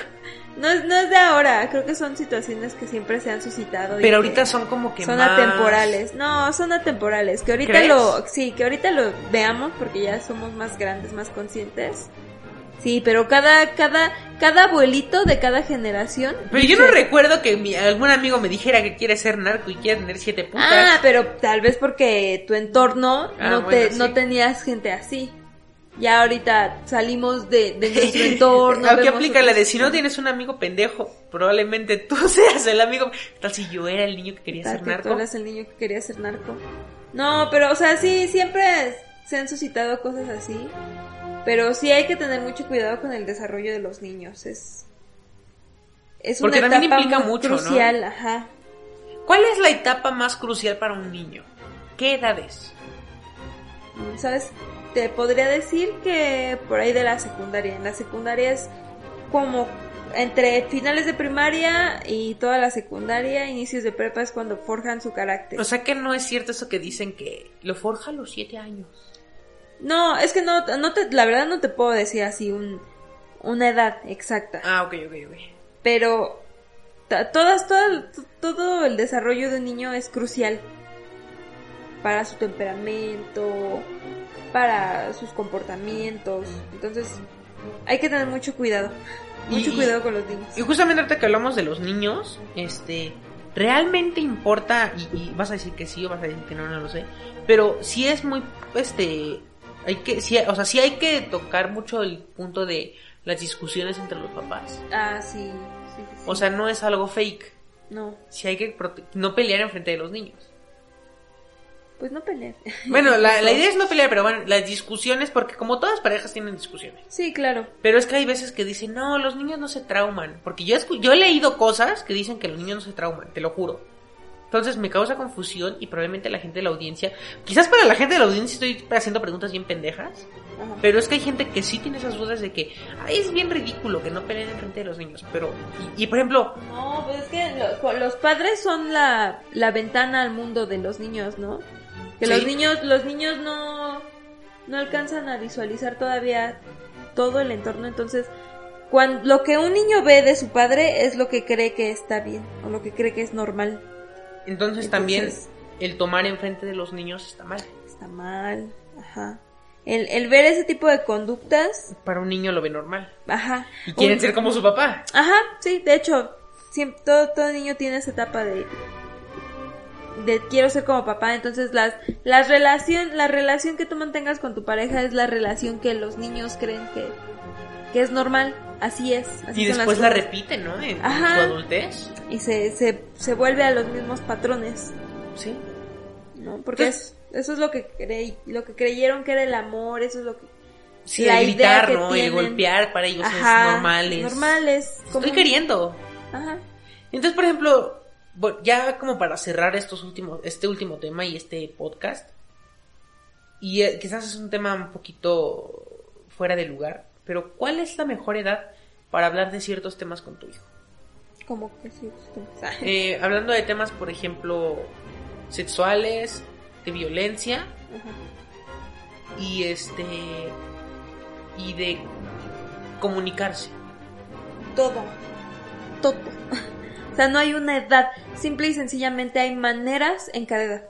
No es, no es de ahora. Creo que son situaciones que siempre se han suscitado. Pero ahorita son como que son más... atemporales. No, son atemporales. Que ahorita ¿Crees? lo, sí, que ahorita lo veamos porque ya somos más grandes, más conscientes. Sí, pero cada, cada, cada abuelito de cada generación. Pero yo no recuerdo que mi- algún amigo me dijera que quiere ser narco y quiere tener siete putas. Ah, pero tal vez porque tu entorno Ah, no bueno, te, sí. no tenías gente así. Ya ahorita salimos de, de <laughs> nuestro entorno. Aquí aplica la de si no tienes un amigo pendejo, probablemente tú <laughs> seas el amigo. ¿Qué Tal si yo era el niño que quería Tal ser que tú narco. eras el niño que quería ser narco. No, pero, o sea, sí, siempre se han suscitado cosas así. Pero sí hay que tener mucho cuidado con el desarrollo de los niños. Es, es Porque una también etapa implica muy mucho, ¿no? crucial, ajá. ¿Cuál es la etapa más crucial para un niño? ¿Qué edad es? ¿Sabes? Te podría decir que por ahí de la secundaria. En la secundaria es como entre finales de primaria y toda la secundaria, inicios de prepa es cuando forjan su carácter. O sea que no es cierto eso que dicen que lo forja a los siete años. No, es que no, no te, la verdad no te puedo decir así un, una edad exacta. Ah, ok, ok, ok. Pero todas, todo, todo el desarrollo de un niño es crucial para su temperamento, para sus comportamientos. Entonces, hay que tener mucho cuidado. Mucho Y- cuidado con los niños. Y justamente ahorita que hablamos de los niños, este, realmente importa, y, y vas a decir que sí o vas a decir que no, no lo sé, pero sí es muy, este, hay que, sí, o sea, sí hay que tocar mucho el punto de las discusiones entre los papás. Ah, sí, sí, sí. O sea, no es algo fake, no, sí hay que prote- no pelear en frente de los niños. Pues no pelear. <laughs> Bueno, la, la idea es no pelear, pero bueno, las discusiones, porque como todas parejas tienen discusiones. Sí, claro. Pero es que hay veces que dicen, no, los niños no se trauman. Porque yo, escu- yo he leído cosas que dicen que los niños no se trauman, te lo juro. Entonces me causa confusión y probablemente la gente de la audiencia, quizás para la gente de la audiencia estoy haciendo preguntas bien pendejas, Ajá. pero es que hay gente que sí tiene esas dudas de que, ay, es bien ridículo que no peleen en frente de los niños. Pero, y, y, por ejemplo, No, pues es que lo- los padres son la, la ventana al mundo de los niños, ¿no? Que Sí. los niños, los niños no, no alcanzan a visualizar todavía todo el entorno, entonces cuando, lo que un niño ve de su padre es lo que cree que está bien o lo que cree que es normal. entonces, también el tomar en frente de los niños está mal. Está mal, ajá. El, el ver ese tipo de conductas, Para un niño lo ve normal. ajá. Y quieren Un- ser como su papá. Ajá, sí, de hecho, siempre, todo, todo niño tiene esa etapa de de quiero ser como papá, entonces las las relación la relación que tú mantengas con tu pareja es la relación que los niños creen que que es normal, así es, así Y después la repiten, ¿no? En Ajá. su adultez. y se, se se vuelve a los mismos patrones, Sí. ¿no? Porque es, eso es lo que creí, lo que creyeron que era el amor, eso es lo que Sí, La el idea gritar, que ¿no? El tienen. golpear para ellos Ajá, es normal. Es... normal es Estoy queriendo. Ajá. Entonces, por ejemplo, bueno, ya como para cerrar estos últimos, este último tema y este podcast, y eh, quizás es un tema un poquito fuera de lugar, pero ¿cuál es la mejor edad para hablar de ciertos temas con tu hijo? Como que sí, sí. <laughs> Eh, hablando de temas, por ejemplo, sexuales, de violencia y este y de comunicarse. todo, todo. O sea, no hay una edad, simple y sencillamente hay maneras en cada edad.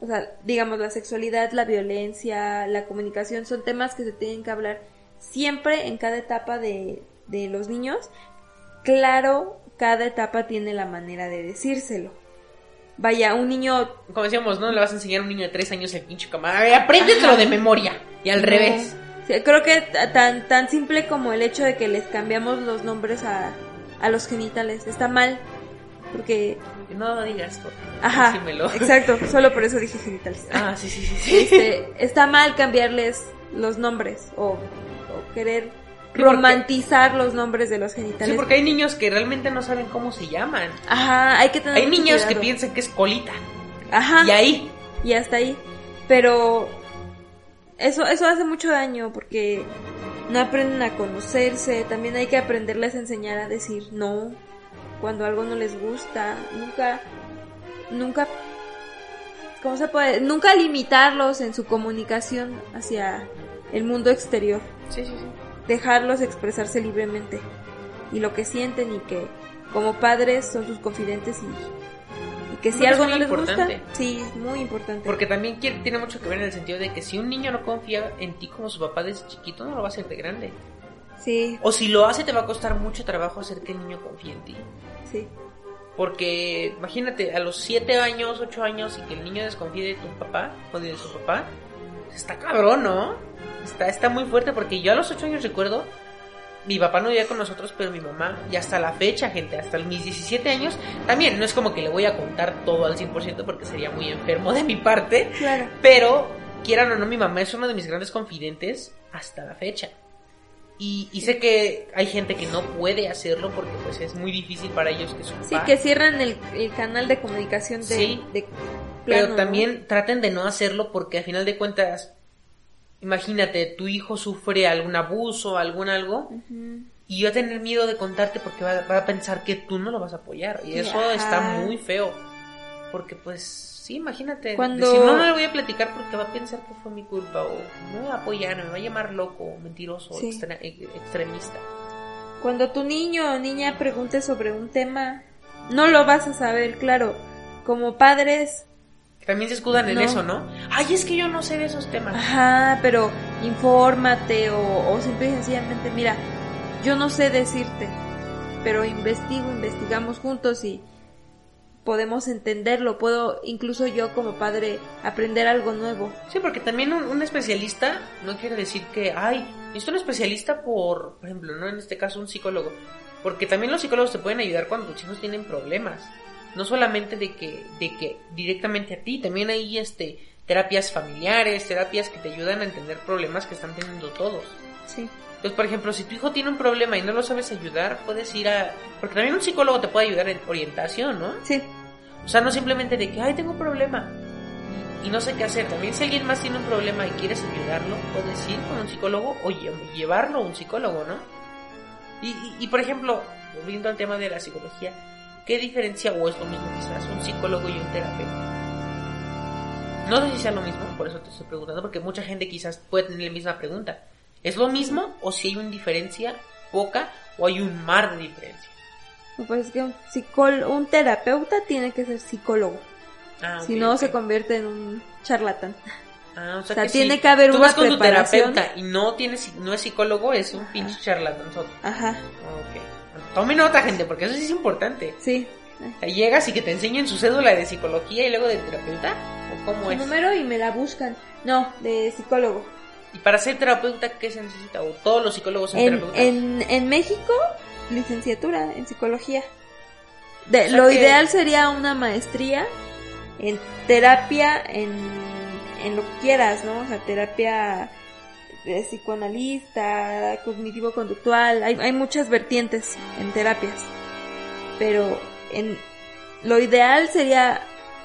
O sea, digamos, la sexualidad, la violencia, la comunicación son temas que se tienen que hablar siempre en cada etapa de, de los niños. Claro, cada etapa tiene la manera de decírselo. Vaya, un niño... Como decíamos, ¿no? Le vas a enseñar a un niño de tres años el pinche cama. Apréndetelo de memoria. Y al no- revés. Sí, creo que tan, tan simple como el hecho de que les cambiamos los nombres a, a los genitales. Está mal. Porque No lo digas, por. Ajá, Decímelo. exacto, solo por eso dije genitales. <laughs> Ah, sí, sí, sí. sí. Este, está mal cambiarles los nombres o, o querer romantizar los nombres de los Sí, genitales. porque hay niños que realmente no saben cómo se llaman. Ajá, hay que tener Hay niños que piensan que es colita. Ajá, Y ahí. y hasta ahí. Pero eso, eso hace mucho daño porque no aprenden a conocerse. También hay que aprenderles a enseñar a decir no cuando algo no les gusta. Nunca, nunca, ¿cómo se puede? Nunca limitarlos en su comunicación hacia el mundo exterior. Sí, sí, sí. Dejarlos expresarse libremente y lo que sienten y que como padres son sus confidentes y, y que si algo no les importante. gusta, sí, es muy importante. Porque también quiere- tiene mucho que ver en el sentido de que si un niño no confía en ti como su papá desde chiquito, no lo va a hacer de grande. Sí, O si lo hace, te va a costar mucho trabajo hacer que el niño confíe en ti. sí. Porque imagínate, a los 7 años, 8 años, y que el niño desconfíe de tu papá o de su papá, está cabrón, ¿no? Está, está muy fuerte porque yo a los 8 años recuerdo, mi papá no vivía con nosotros, pero mi mamá, y hasta la fecha, gente, hasta mis 17 años, también no es como que le voy a contar todo al 100% porque sería muy enfermo de mi parte, Claro. pero quieran o no, mi mamá es uno de mis grandes confidentes hasta la fecha. Y, y sé que hay gente que no puede hacerlo porque pues es muy difícil para ellos que su Sí, que cierran el, el canal de comunicación de, Sí. de Pero también traten de no hacerlo porque al final de cuentas, imagínate, tu hijo sufre algún abuso, algún algo, y va a tener miedo de contarte porque va, va a pensar que tú no lo vas a apoyar. Y eso está muy feo. Porque pues, sí, imagínate. Cuando- Decir, no, no le voy a platicar porque va a pensar que fue mi culpa. O no me va a apoyar, me va a llamar loco, mentiroso, Sí. extre- e- extremista. Cuando tu niño o niña pregunte sobre un tema, no lo vas a saber, claro. Como padres, También se escudan en No. eso, ¿no? Ay, es que yo no sé de esos temas. ajá, pero infórmate o, o simple y sencillamente, mira, yo no sé decirte, pero investigo, investigamos juntos y podemos entenderlo. Puedo, incluso yo como padre, aprender algo nuevo. Sí, porque también un, un especialista no quiere decir que, ay, necesito un especialista por, por ejemplo, ¿no? En este caso un psicólogo. Porque también los psicólogos te pueden ayudar cuando tus hijos tienen problemas. No solamente de que, de que directamente a ti, también hay este, terapias familiares, terapias que te ayudan a entender problemas que están teniendo todos. Sí. Entonces, por ejemplo, si tu hijo tiene un problema y no lo sabes ayudar, puedes ir a... Porque también un psicólogo te puede ayudar en orientación, ¿no? Sí. O sea, no simplemente de que, ay, tengo un problema y no sé qué hacer. También si alguien más tiene un problema y quieres ayudarlo, puedes ir con un psicólogo o lle- llevarlo a un psicólogo, ¿no? Y, y, y, por ejemplo, volviendo al tema de la psicología, ¿qué diferencia o es lo mismo quizás un psicólogo y un terapeuta? No sé si sea lo mismo, por eso te estoy preguntando, porque mucha gente quizás puede tener la misma pregunta. ¿Es lo mismo o si hay una diferencia poca o hay un mar de diferencia? Pues es que un, un terapeuta tiene que ser psicólogo. Ah, si no, se convierte en un charlatán. Ah, o sea, O sea, que tiene si que haber tú una vas con tu terapeuta y no tienes no es psicólogo, es un Ajá. pinche charlatán. Ajá, Ok. Tome nota, gente, porque eso sí es importante. sí. O sea, llegas y que te enseñen su cédula de psicología y luego de terapeuta. ¿O cómo Su es? número y me la buscan. No, de psicólogo. Y para ser terapeuta, ¿qué se necesita? ¿O todos los psicólogos son En, terapeutas? en, en México, licenciatura en psicología. De, O sea lo que- ideal sería una maestría en terapia, en, en lo que quieras, ¿no? O sea, terapia de psicoanalista, cognitivo-conductual. Hay, hay muchas vertientes en terapias. Pero en, lo ideal sería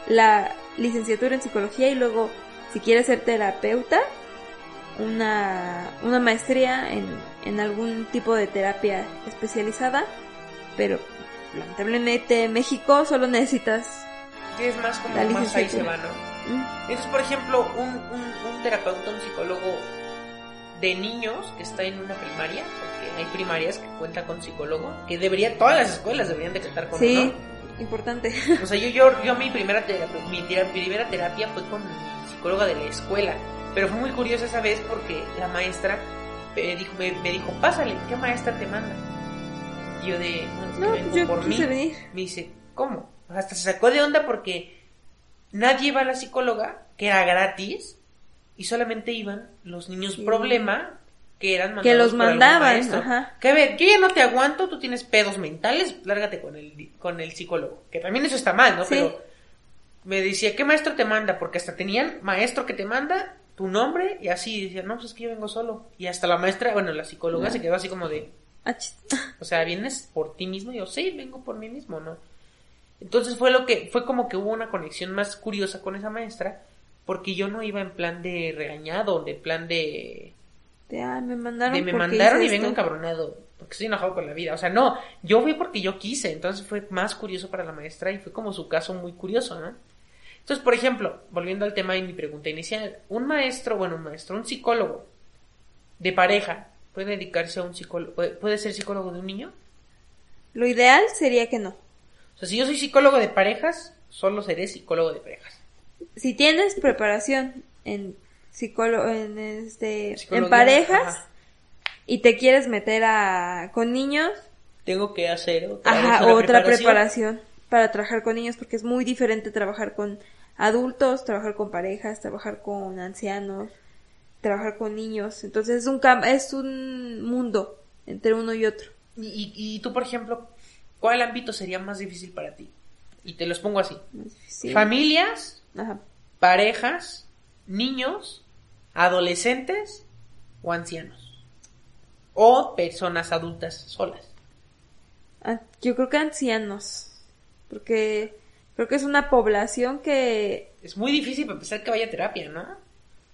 la licenciatura en psicología y luego, si quieres ser terapeuta, una, una maestría en, en algún tipo de terapia especializada, pero lamentablemente en México solo necesitas... Sí, es más como la más ahí se va, ¿no? mm, Entonces, por ejemplo, un, un, un terapeuta, un psicólogo de niños que está en una primaria, porque hay primarias que cuentan con psicólogo, que debería, todas las escuelas deberían de contar con Sí, uno. importante. O sea, yo, yo, yo mi primera terapia, mi, primera terapia fue con mi psicóloga de la escuela, pero fue muy curiosa esa vez porque la maestra me dijo, me, me dijo, pásale, ¿qué maestra te manda? Y yo de, no, es que No, vengo pues yo por mí. venir. Me dice, ¿cómo? Hasta se sacó de onda porque nadie iba a la psicóloga, que era gratis, y solamente iban los niños Sí. problema que eran mandados Que los por mandaban, ajá. Que a ver, yo ya no te aguanto, tú tienes pedos mentales, lárgate con el, con el psicólogo. Que también eso está mal, ¿no? Sí. Pero me decía, ¿qué maestro te manda? Porque hasta tenían maestro que te manda tu nombre y así decía, no, pues es que yo vengo solo. Y hasta la maestra, bueno, la psicóloga se quedó así como de, Ah, <laughs> o sea, ¿vienes por ti mismo? Y yo, sí, vengo por mí mismo, ¿no? Entonces fue lo que, fue como que hubo una conexión más curiosa con esa maestra, porque yo no iba en plan de regañado, de plan de, De, ah, me mandaron de me mandaron y vengo encabronado, porque estoy enojado con la vida. O sea, no, yo fui porque yo quise, entonces fue más curioso para la maestra y fue como su caso muy curioso, ¿no? Entonces, por ejemplo, volviendo al tema de mi pregunta inicial, un maestro, bueno, un maestro, un psicólogo de pareja, ¿puede dedicarse a un psicólogo, puede, ser psicólogo de un niño? Lo ideal sería que no. O sea, si yo soy psicólogo de parejas, solo seré psicólogo de parejas. Si tienes preparación en psicólogo, en este, en parejas ajá. y te quieres meter a con niños, Tengo que hacer otra, Ajá, otra preparación para trabajar con niños porque es muy diferente trabajar con adultos, trabajar con parejas, trabajar con ancianos, trabajar con niños. Entonces es un es un mundo entre uno y otro. Y, y- y tú, por ejemplo, ¿cuál ámbito sería más difícil para ti? Y te los pongo así. Familias, Ajá. parejas, niños, adolescentes o ancianos. o personas adultas solas. Ah, Yo creo que ancianos, porque creo que es una población que, Es muy difícil para pensar que vaya a terapia, ¿no?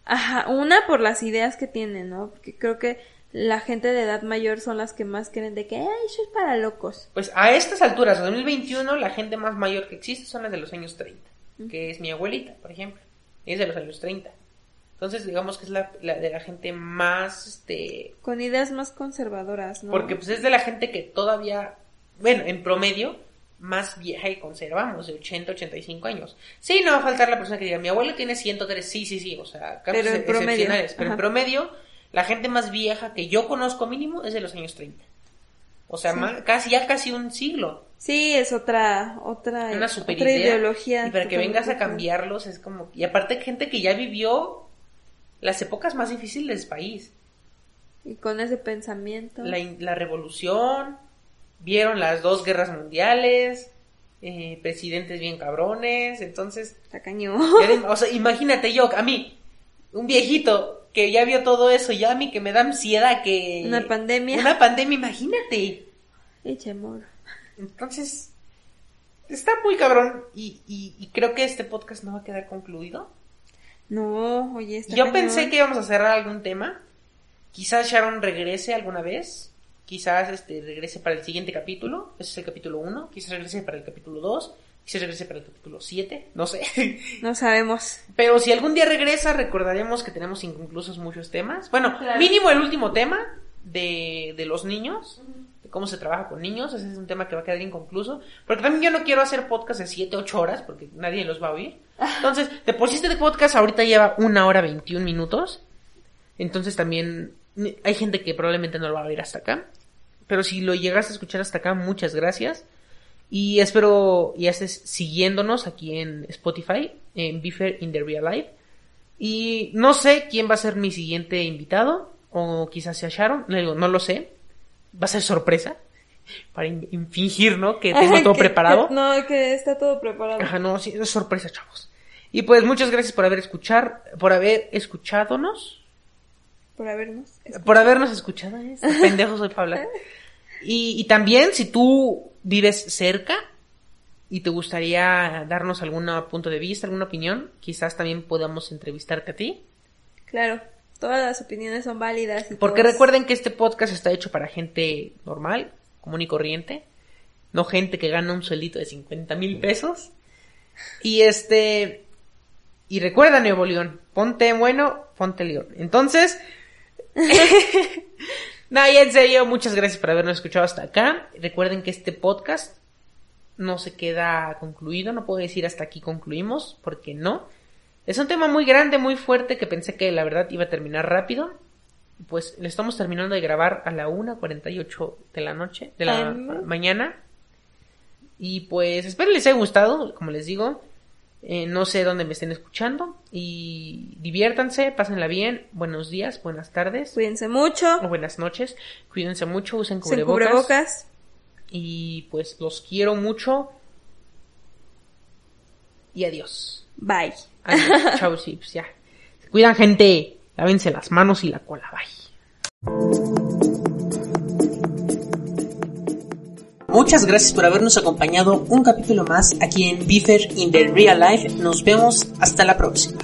ajá, una por las ideas que tienen, ¿no? Porque creo que la gente de edad mayor son las que más creen de que, ay, eso es para locos. Pues a estas alturas, en 2021, la gente más mayor que existe son las de los años 30, que es mi abuelita, por ejemplo. Es de los años 30. Entonces, digamos que es la, la de la gente más, este, Con ideas más conservadoras, ¿no? porque pues es de la gente que todavía, bueno, en promedio, más vieja y conservamos, de 80, 85 años. Sí, no va a faltar la persona que diga, mi abuelo tiene 103, sí, sí, sí, o sea, casos Pero excepcionales, pero en promedio, la gente más vieja que yo conozco mínimo es de los años 30. O sea, Sí. casi, ya casi un siglo. Sí, es otra, otra, Una super otra idea. ideología. Y para que vengas a cambiarlos es como... Y aparte gente que ya vivió las épocas más difíciles del país. Y con ese pensamiento. La, la revolución, vieron las dos guerras mundiales, eh, presidentes bien cabrones, entonces... Está cañón. o sea, imagínate yo, a mí, un viejito que ya vio todo eso, ya a mí que me da ansiedad que... Una pandemia. Una pandemia, imagínate. Eche amor. Entonces, está muy cabrón y, y- y creo que este podcast no va a quedar concluido. No, oye, está Yo cañón. pensé que íbamos a cerrar algún tema. Quizás Sharon regrese alguna vez. Quizás este regrese para el siguiente capítulo. Ese es el capítulo 1. Quizás regrese para el capítulo 2. Quizás regrese para el capítulo 7. No sé. <laughs> No sabemos. Pero si algún día regresa, recordaremos que tenemos inconclusos muchos temas. Bueno, Claro. mínimo el último tema de, de los niños. De cómo se trabaja con niños. Ese es un tema que va a quedar inconcluso. Porque también yo no quiero hacer podcast de 7, 8 horas. Porque nadie los va a oír. <laughs> Entonces, de por sí este podcast ahorita lleva una hora 21 minutos. Entonces también hay gente que probablemente no lo va a oír hasta acá. Pero si lo llegas a escuchar hasta acá, muchas gracias. Y espero ya estés siguiéndonos aquí en Spotify, en Beefer in the Real Life. Y no sé quién va a ser mi siguiente invitado, o quizás sea Sharon, no lo sé. Va a ser sorpresa, <laughs> para in- in- fingir, ¿no? Que tengo <laughs> todo Que- preparado. que- no, que está todo preparado. Ajá, no, sí, es sorpresa, chavos. Y pues muchas gracias por haber escuchar, por haber escuchadonos, Por habernos. por habernos escuchado, ¿eh? Este <laughs> pendejo soy para hablar. Y, y también si tú vives cerca y te gustaría darnos algún punto de vista, alguna opinión, quizás también podamos entrevistarte a ti. Claro, todas las opiniones son válidas. Y Porque todos- recuerden que este podcast está hecho para gente normal, común y corriente, no gente que gana un sueldito de 50 mil pesos. Y este, y recuerda Nuevo León, ponte bueno, ponte León. Entonces, <laughs> nada, ya en serio, muchas gracias por habernos escuchado hasta acá. Recuerden que este podcast no se queda concluido, no puedo decir hasta aquí concluimos, porque no. Es un tema muy grande, muy fuerte, que pensé que la verdad iba a terminar rápido. Pues le estamos terminando de grabar a la 1.48 de la noche, de la mañana. Y pues espero les haya gustado, como les digo. Eh, no sé dónde me estén escuchando. Y diviértanse, pásenla bien. Buenos días, buenas tardes Cuídense mucho. o buenas noches. Cuídense mucho, usen cubrebocas. cubrebocas. Y pues los quiero mucho. Y adiós. Bye. Adiós. <laughs> Chao, sí, pues ya. Se cuidan, gente. Lávense las manos y la cola. Bye. Muchas gracias por habernos acompañado un capítulo más aquí en Beaver in the Real Life. Nos vemos hasta la próxima.